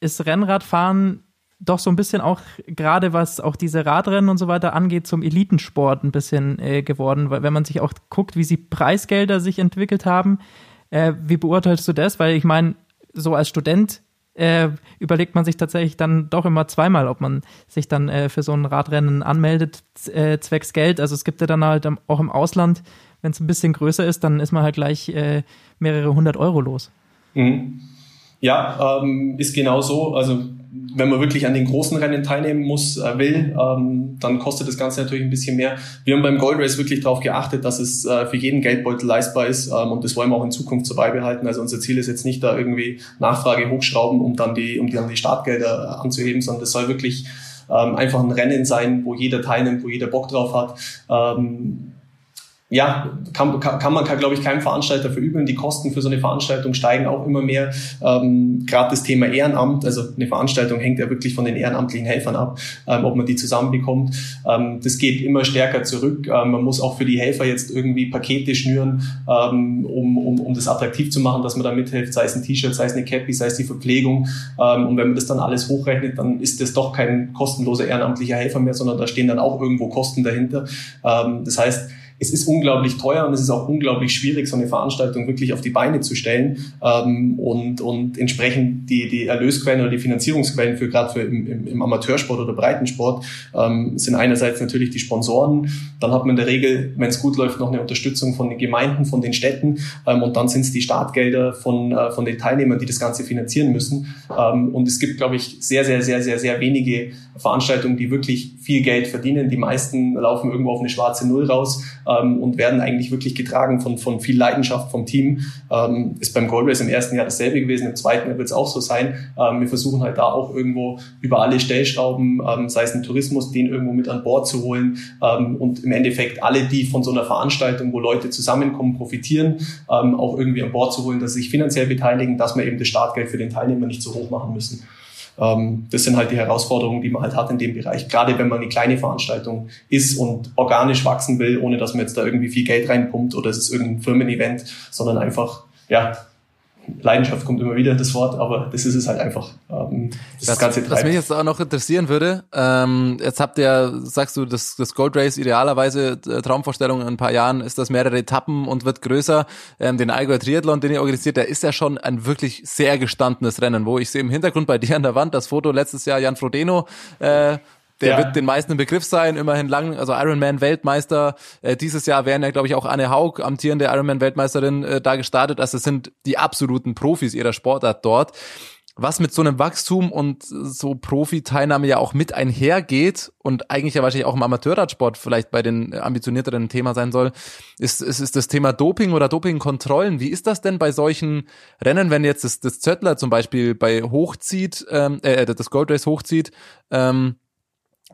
ist Rennradfahren doch so ein bisschen auch, gerade was auch diese Radrennen und so weiter angeht, zum Elitensport ein bisschen äh, geworden. Weil wenn man sich auch guckt, wie sie Preisgelder sich entwickelt haben, äh, wie beurteilst du das? Weil ich meine, so als Student äh, überlegt man sich tatsächlich dann doch immer zweimal, ob man sich dann äh, für so ein Radrennen anmeldet, äh, zwecks Geld. Also es gibt ja dann halt auch im Ausland, wenn es ein bisschen größer ist, dann ist man halt gleich äh, mehrere hundert Euro los. Mhm. Ja, ähm, ist genau so. Also wenn man wirklich an den großen Rennen teilnehmen muss, äh, will, ähm, dann kostet das Ganze natürlich ein bisschen mehr. Wir haben beim Gold Race wirklich darauf geachtet, dass es äh, für jeden Geldbeutel leistbar ist ähm, und das wollen wir auch in Zukunft so beibehalten. Also unser Ziel ist jetzt nicht da irgendwie Nachfrage hochschrauben, um dann die, um dann die Startgelder anzuheben, sondern das soll wirklich ähm, einfach ein Rennen sein, wo jeder teilnimmt, wo jeder Bock drauf hat. Ähm, ja, kann, kann, man, glaube ich, keinem Veranstalter verübeln. Die Kosten für so eine Veranstaltung steigen auch immer mehr. Ähm, Gerade das Thema Ehrenamt, also eine Veranstaltung hängt ja wirklich von den ehrenamtlichen Helfern ab, ähm, ob man die zusammenbekommt. Ähm, das geht immer stärker zurück. Ähm, man muss auch für die Helfer jetzt irgendwie Pakete schnüren, ähm, um, um, um das attraktiv zu machen, dass man da mithilft, sei es ein T-Shirt, sei es eine Cappy, sei es die Verpflegung. Ähm, und wenn man das dann alles hochrechnet, dann ist das doch kein kostenloser ehrenamtlicher Helfer mehr, sondern da stehen dann auch irgendwo Kosten dahinter. Ähm, das heißt, es ist unglaublich teuer und es ist auch unglaublich schwierig, so eine Veranstaltung wirklich auf die Beine zu stellen ähm, und, und entsprechend die, die Erlösquellen oder die Finanzierungsquellen für gerade für im, im, Amateursport oder Breitensport ähm, sind einerseits natürlich die Sponsoren, dann hat man in der Regel, wenn es gut läuft, noch eine Unterstützung von den Gemeinden, von den Städten ähm, und dann sind es die Startgelder von, äh, von den Teilnehmern, die das Ganze finanzieren müssen. Ähm, und es gibt, glaube ich, sehr, sehr, sehr, sehr, sehr wenige Veranstaltungen, die wirklich viel Geld verdienen. Die meisten laufen irgendwo auf eine schwarze Null raus ähm, und werden eigentlich wirklich getragen von, von viel Leidenschaft vom Team. Ähm, ist beim Gold Race im ersten Jahr dasselbe gewesen, im zweiten Jahr wird es auch so sein. Ähm, wir versuchen halt da auch irgendwo über alle Stellschrauben, ähm, sei es ein Tourismus, den irgendwo mit an Bord zu holen ähm, und im Endeffekt alle, die von so einer Veranstaltung, wo Leute zusammenkommen, profitieren, ähm, auch irgendwie an Bord zu holen, dass sie sich finanziell beteiligen, dass wir eben das Startgeld für den Teilnehmer nicht zu hoch machen müssen. Ähm, das sind halt die Herausforderungen, die man halt hat in dem Bereich. Gerade wenn man eine kleine Veranstaltung ist und organisch wachsen will, ohne dass man jetzt da irgendwie viel Geld reinpumpt oder es ist irgendein Firmen-Event, sondern einfach, ja, Leidenschaft kommt immer wieder das Wort, aber das ist es halt einfach. Ähm, das, das Ganze treibt. Was mich jetzt auch noch interessieren würde, ähm, jetzt habt ihr, sagst du, das, das Gold Race idealerweise äh, Traumvorstellung in ein paar Jahren ist das mehrere Etappen und wird größer. Ähm, den Allgäu Triathlon, den ihr organisiert, der ist ja schon ein wirklich sehr gestandenes Rennen, wo ich sehe im Hintergrund bei dir an der Wand das Foto letztes Jahr Jan Frodeno äh, der ja. wird den meisten ein Begriff sein, immerhin lang, also Ironman-Weltmeister. Äh, dieses Jahr wären ja, glaube ich, auch Anne Haug, amtierende Ironman-Weltmeisterin, äh, da gestartet. Also es sind die absoluten Profis ihrer Sportart dort. Was mit so einem Wachstum und so Profi-Teilnahme ja auch mit einhergeht und eigentlich ja wahrscheinlich auch im Amateurradsport vielleicht bei den ambitionierteren Thema sein soll, ist, ist, ist das Thema Doping oder Dopingkontrollen. Wie ist das denn bei solchen Rennen, wenn jetzt das, das Zöttler zum Beispiel bei hochzieht, ähm, äh, das Gold Race hochzieht, ähm,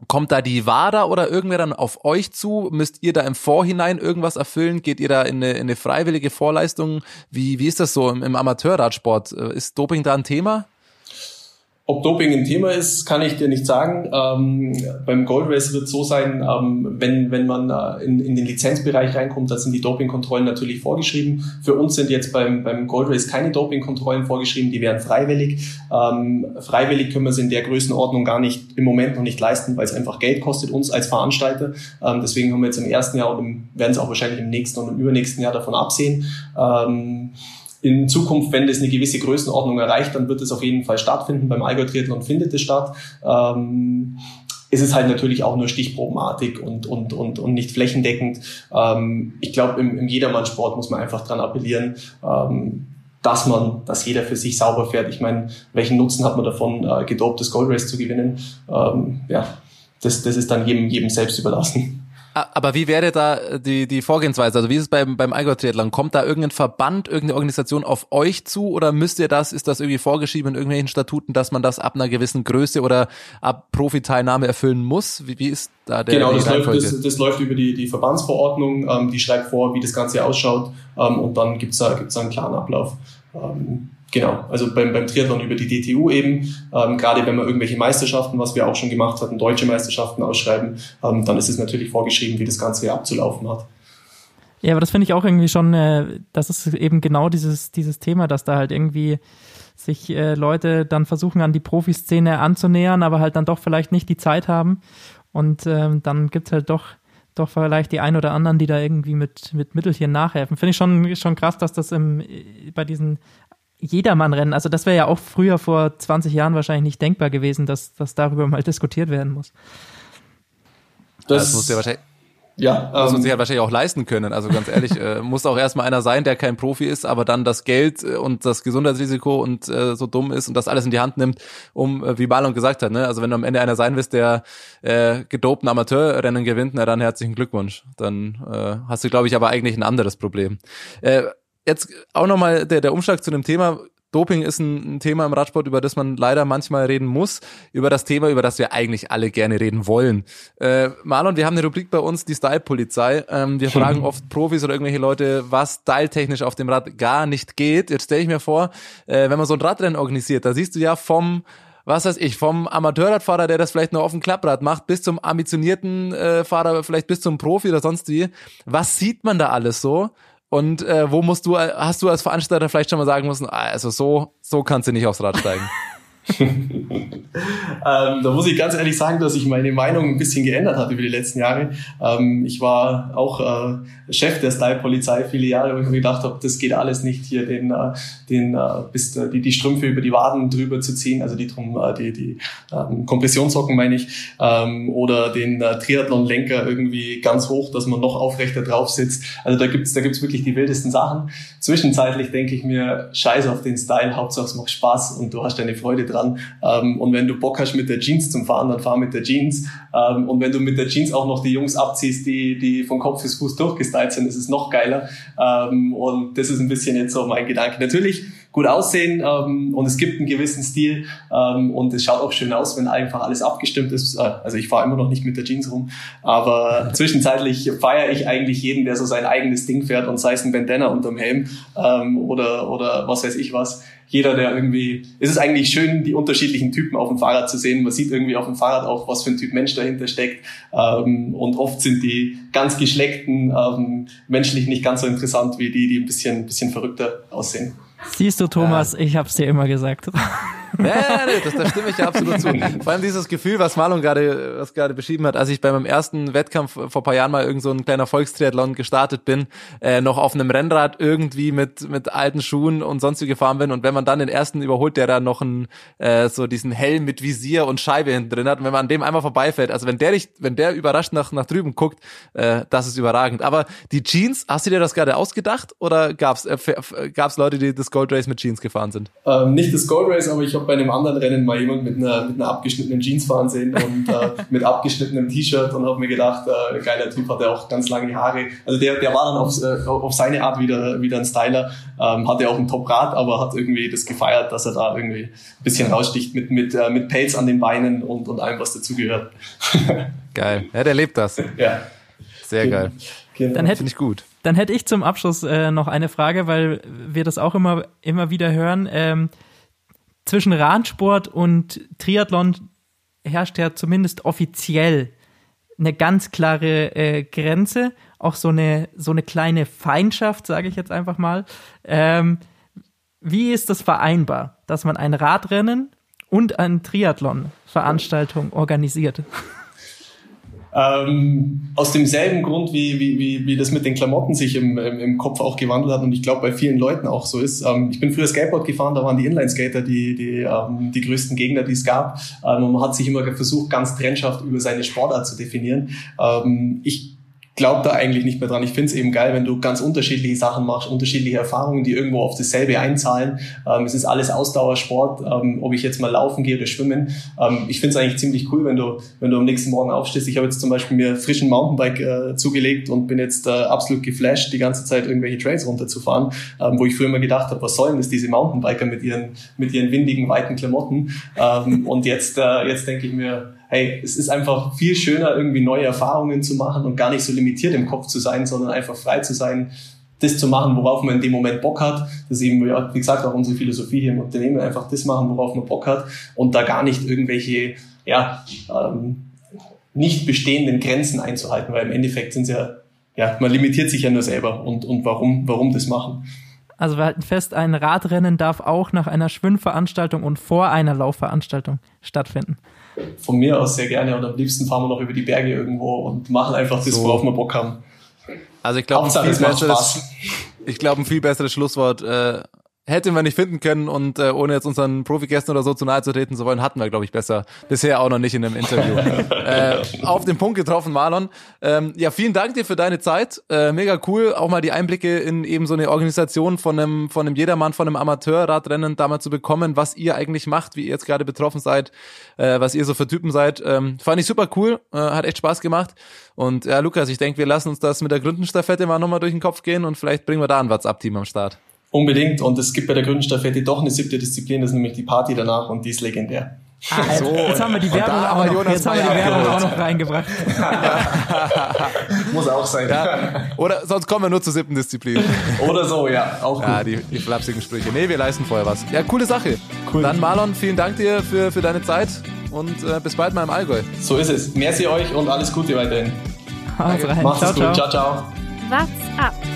Kommt da die WADA oder irgendwer dann auf euch zu? Müsst ihr da im Vorhinein irgendwas erfüllen? Geht ihr da in eine, in eine freiwillige Vorleistung? Wie, wie ist das so im, im Amateurradsport? Äh, ist Doping da ein Thema? Ob Doping ein Thema ist, kann ich dir nicht sagen. Ähm, beim Gold Race wird es so sein, ähm, wenn, wenn man äh, in, in den Lizenzbereich reinkommt, da sind die Dopingkontrollen natürlich vorgeschrieben. Für uns sind jetzt beim, beim Gold Race keine Dopingkontrollen vorgeschrieben, die wären freiwillig. Ähm, freiwillig können wir es in der Größenordnung gar nicht im Moment noch nicht leisten, weil es einfach Geld kostet uns als Veranstalter. Ähm, deswegen haben wir jetzt im ersten Jahr und werden es auch wahrscheinlich im nächsten und im übernächsten Jahr davon absehen. In Zukunft, wenn das eine gewisse Größenordnung erreicht, dann wird es auf jeden Fall stattfinden. Beim Allgäu Triathlon findet es statt. Ähm, es ist halt natürlich auch nur Stichprobenartig und, und, und, und nicht flächendeckend. Ähm, ich glaube, im, im Jedermannsport muss man einfach dran appellieren, ähm, dass man, dass jeder für sich sauber fährt. Ich meine, welchen Nutzen hat man davon, äh, gedoptes Gold Race zu gewinnen? Ähm, ja, das, das ist dann jedem, jedem selbst überlassen. Aber wie wäre da die, die Vorgehensweise? Also wie ist es beim, beim Allgäu Triathlon? Kommt da irgendein Verband, irgendeine Organisation auf euch zu oder müsst ihr das, ist das irgendwie vorgeschrieben in irgendwelchen Statuten, dass man das ab einer gewissen Größe oder ab Profiteilnahme erfüllen muss? Wie, wie ist da der Genau, das läuft, das, das läuft über die, die Verbandsverordnung, ähm, die schreibt vor, wie das Ganze ausschaut ähm, und dann gibt's da, gibt's da einen klaren Ablauf. Ähm, Genau, also beim, beim Triathlon über die DTU eben, ähm, gerade wenn wir irgendwelche Meisterschaften, was wir auch schon gemacht hatten, deutsche Meisterschaften ausschreiben, ähm, dann ist es natürlich vorgeschrieben, wie das Ganze abzulaufen hat. Ja, aber das finde ich auch irgendwie schon, äh, das ist eben genau dieses, dieses Thema, dass da halt irgendwie sich äh, Leute dann versuchen, an die Profiszene anzunähern, aber halt dann doch vielleicht nicht die Zeit haben. Und ähm, dann gibt's halt doch doch vielleicht die ein oder anderen, die da irgendwie mit, mit Mittelchen nachhelfen. Finde ich schon, schon krass, dass das im, bei diesen Jedermann-Rennen. Also das wäre ja auch früher vor 20 Jahren wahrscheinlich nicht denkbar gewesen, dass, dass darüber mal diskutiert werden muss. Das, das muss ja wahrscheinlich. Ja, muss man ähm, sich ja wahrscheinlich auch leisten können. Also ganz ehrlich, (laughs) äh, muss auch erstmal einer sein, der kein Profi ist, aber dann das Geld äh, und das Gesundheitsrisiko und äh, so dumm ist und das alles in die Hand nimmt, um, äh, wie Marlon gesagt hat, ne? Also wenn du am Ende einer sein willst, der äh, gedopten Amateurrennen gewinnt, na dann herzlichen Glückwunsch. Dann äh, hast du, glaube ich, aber eigentlich ein anderes Problem. Äh, jetzt auch nochmal der, der Umschlag zu dem Thema. Doping ist ein, ein, Thema im Radsport, über das man leider manchmal reden muss, über das Thema, über das wir eigentlich alle gerne reden wollen. Äh, Marlon, wir haben eine Rubrik bei uns, die Style-Polizei. Ähm, wir fragen oft Profis oder irgendwelche Leute, was styletechnisch auf dem Rad gar nicht geht. Jetzt stelle ich mir vor, äh, wenn man so ein Radrennen organisiert, da siehst du ja vom was weiß ich, vom Amateurradfahrer, der das vielleicht nur auf dem Klapprad macht, bis zum ambitionierten äh, Fahrer, vielleicht bis zum Profi oder sonst wie. Was sieht man da alles so? Und äh, wo musst du, hast du als Veranstalter vielleicht schon mal sagen müssen, ah, also so, so kannst du nicht aufs Rad steigen? (laughs) (laughs) ähm, da muss ich ganz ehrlich sagen, dass ich meine Meinung ein bisschen geändert habe über die letzten Jahre. Ähm, ich war auch äh, Chef der Style-Polizei viele Jahre, wo ich mir gedacht habe, das geht alles nicht hier, den, äh, den, äh, bis, äh, die, die Strümpfe über die Waden drüber zu ziehen, also die, drum, äh, die, die ähm, Kompressionssocken meine ich, ähm, oder den äh, Triathlon-Lenker irgendwie ganz hoch, dass man noch aufrechter drauf sitzt. Also da gibt's da gibt's wirklich die wildesten Sachen. Zwischenzeitlich denke ich mir, scheiß auf den Style, Hauptsache es macht Spaß und du hast deine Freude dran. Ähm, und wenn du Bock hast mit der Jeans zum Fahren, dann fahr mit der Jeans. Ähm, und wenn du mit der Jeans auch noch die Jungs abziehst, die, die von Kopf bis Fuß durchgestylt sind, ist es noch geiler. Ähm, und das ist ein bisschen jetzt so mein Gedanke. Natürlich gut aussehen ähm, und es gibt einen gewissen Stil ähm, und es schaut auch schön aus, wenn einfach alles abgestimmt ist. Äh, also ich fahre immer noch nicht mit der Jeans rum, aber (laughs) zwischenzeitlich feiere ich eigentlich jeden, der so sein eigenes Ding fährt und sei es ein Bandana unterm Helm ähm, oder, oder was weiß ich was jeder, der irgendwie, es ist eigentlich schön, die unterschiedlichen Typen auf dem Fahrrad zu sehen. Man sieht irgendwie auf dem Fahrrad auch, was für ein Typ Mensch dahinter steckt. Ähm, und oft sind die ganz geschleckten ähm, menschlich nicht ganz so interessant wie die, die ein bisschen, ein bisschen verrückter aussehen. Siehst du, Thomas, ja. ich hab's dir immer gesagt. Ja, nee, das, da stimme ich absolut zu. Vor allem dieses Gefühl, was Marlon gerade, was gerade beschrieben hat, als ich bei meinem ersten Wettkampf vor paar Jahren mal irgend so ein kleiner Volkstriathlon gestartet bin, äh, noch auf einem Rennrad irgendwie mit, mit alten Schuhen und sonst wie gefahren bin und wenn man dann den ersten überholt, der da noch ein, äh, so diesen Helm mit Visier und Scheibe hinten drin hat und wenn man an dem einmal vorbeifällt, also wenn der dich, wenn der überrascht nach, nach drüben guckt, äh, das ist überragend. Aber die Jeans, hast du dir das gerade ausgedacht oder gab's, äh, gab's Leute, die das Gold Race mit Jeans gefahren sind? Ähm, nicht das Gold Race, aber ich habe bei einem anderen Rennen mal jemand mit einer, mit einer abgeschnittenen Jeans fahren sehen und äh, (laughs) mit abgeschnittenem T-Shirt und habe mir gedacht, äh, geiler Typ, hat er auch ganz lange Haare. Also der, der war dann auf, äh, auf seine Art wieder, wieder ein Styler, ähm, hatte auch ein Top-Rad, aber hat irgendwie das gefeiert, dass er da irgendwie ein bisschen raussticht mit, mit, äh, mit Pelz an den Beinen und, und allem, was dazugehört. (laughs) geil. Ja, der lebt das. Ja. Sehr geil. Genau. Dann hätte ich gut. Dann hätte ich zum Abschluss äh, noch eine Frage, weil wir das auch immer, immer wieder hören. Ähm, zwischen Radsport und Triathlon herrscht ja zumindest offiziell eine ganz klare äh, Grenze, auch so eine, so eine kleine Feindschaft, sage ich jetzt einfach mal. Ähm, wie ist das vereinbar, dass man ein Radrennen und eine Triathlon-Veranstaltung organisiert? Ähm, aus demselben Grund, wie, wie, wie, wie das mit den Klamotten sich im, im, im Kopf auch gewandelt hat und ich glaube bei vielen Leuten auch so ist. Ähm, ich bin früher Skateboard gefahren, da waren die Inline-Skater die, die, ähm, die größten Gegner, die es gab. Ähm, man hat sich immer versucht, ganz trennscharf über seine Sportart zu definieren. Ähm, ich glaube da eigentlich nicht mehr dran. Ich finde es eben geil, wenn du ganz unterschiedliche Sachen machst, unterschiedliche Erfahrungen, die irgendwo auf dasselbe einzahlen. Ähm, es ist alles Ausdauersport, ähm, ob ich jetzt mal laufen gehe oder schwimmen. Ähm, ich finde es eigentlich ziemlich cool, wenn du, wenn du am nächsten Morgen aufstehst. Ich habe jetzt zum Beispiel mir frischen Mountainbike äh, zugelegt und bin jetzt äh, absolut geflasht, die ganze Zeit irgendwelche Trails runterzufahren, ähm, wo ich früher immer gedacht habe, was sollen das, diese Mountainbiker mit ihren, mit ihren windigen, weiten Klamotten. Ähm, und jetzt, äh, jetzt denke ich mir, hey, es ist einfach viel schöner, irgendwie neue Erfahrungen zu machen und gar nicht so limitiert im Kopf zu sein, sondern einfach frei zu sein, das zu machen, worauf man in dem Moment Bock hat. Das ist eben, wie gesagt, auch unsere Philosophie hier im Unternehmen, einfach das machen, worauf man Bock hat und da gar nicht irgendwelche, ja, ähm, nicht bestehenden Grenzen einzuhalten, weil im Endeffekt sind es ja, ja, man limitiert sich ja nur selber und, und warum, warum das machen. Also wir halten fest, ein Radrennen darf auch nach einer Schwimmveranstaltung und vor einer Laufveranstaltung stattfinden von mir aus sehr gerne und am liebsten fahren wir noch über die Berge irgendwo und machen einfach das, so. worauf wir Bock haben. Also ich glaube, ein, viel besseres, (laughs) ich glaube, ein viel besseres Schlusswort äh, hätten wir nicht finden können und äh, ohne jetzt unseren Profi-Gästen oder so zu nahe zu treten zu wollen, hatten wir, glaube ich, besser. Bisher auch noch nicht in einem Interview. (laughs) äh, auf den Punkt getroffen, Marlon. Ähm, ja, vielen Dank dir für deine Zeit. Äh, mega cool, auch mal die Einblicke in eben so eine Organisation von einem, von einem Jedermann, von einem Amateurradrennen da mal zu bekommen, was ihr eigentlich macht, wie ihr jetzt gerade betroffen seid, äh, was ihr so für Typen seid. Ähm, fand ich super cool, äh, hat echt Spaß gemacht. Und ja, Lukas, ich denke, wir lassen uns das mit der Gründenstaffette mal nochmal durch den Kopf gehen und vielleicht bringen wir da ein WhatsApp-Team am Start. Unbedingt. Und es gibt bei der Gründenstaffette doch eine siebte Disziplin, das ist nämlich die Party danach und die ist legendär. Ah, so, jetzt haben wir die Werbung, auch noch, jetzt haben wir die Werbung auch noch reingebracht. (laughs) Muss auch sein. Ja. Oder sonst kommen wir nur zur siebten Disziplin. Oder so, ja. Auch gut. Ja, die, die flapsigen Sprüche. Nee, wir leisten vorher was. Ja, coole Sache. Cool. Dann Marlon, vielen Dank dir für, für deine Zeit und äh, bis bald mal im Allgäu. So ist es. Merci euch und alles Gute weiterhin. Also rein. Macht's ciao, gut. Ciao, ciao. What's up?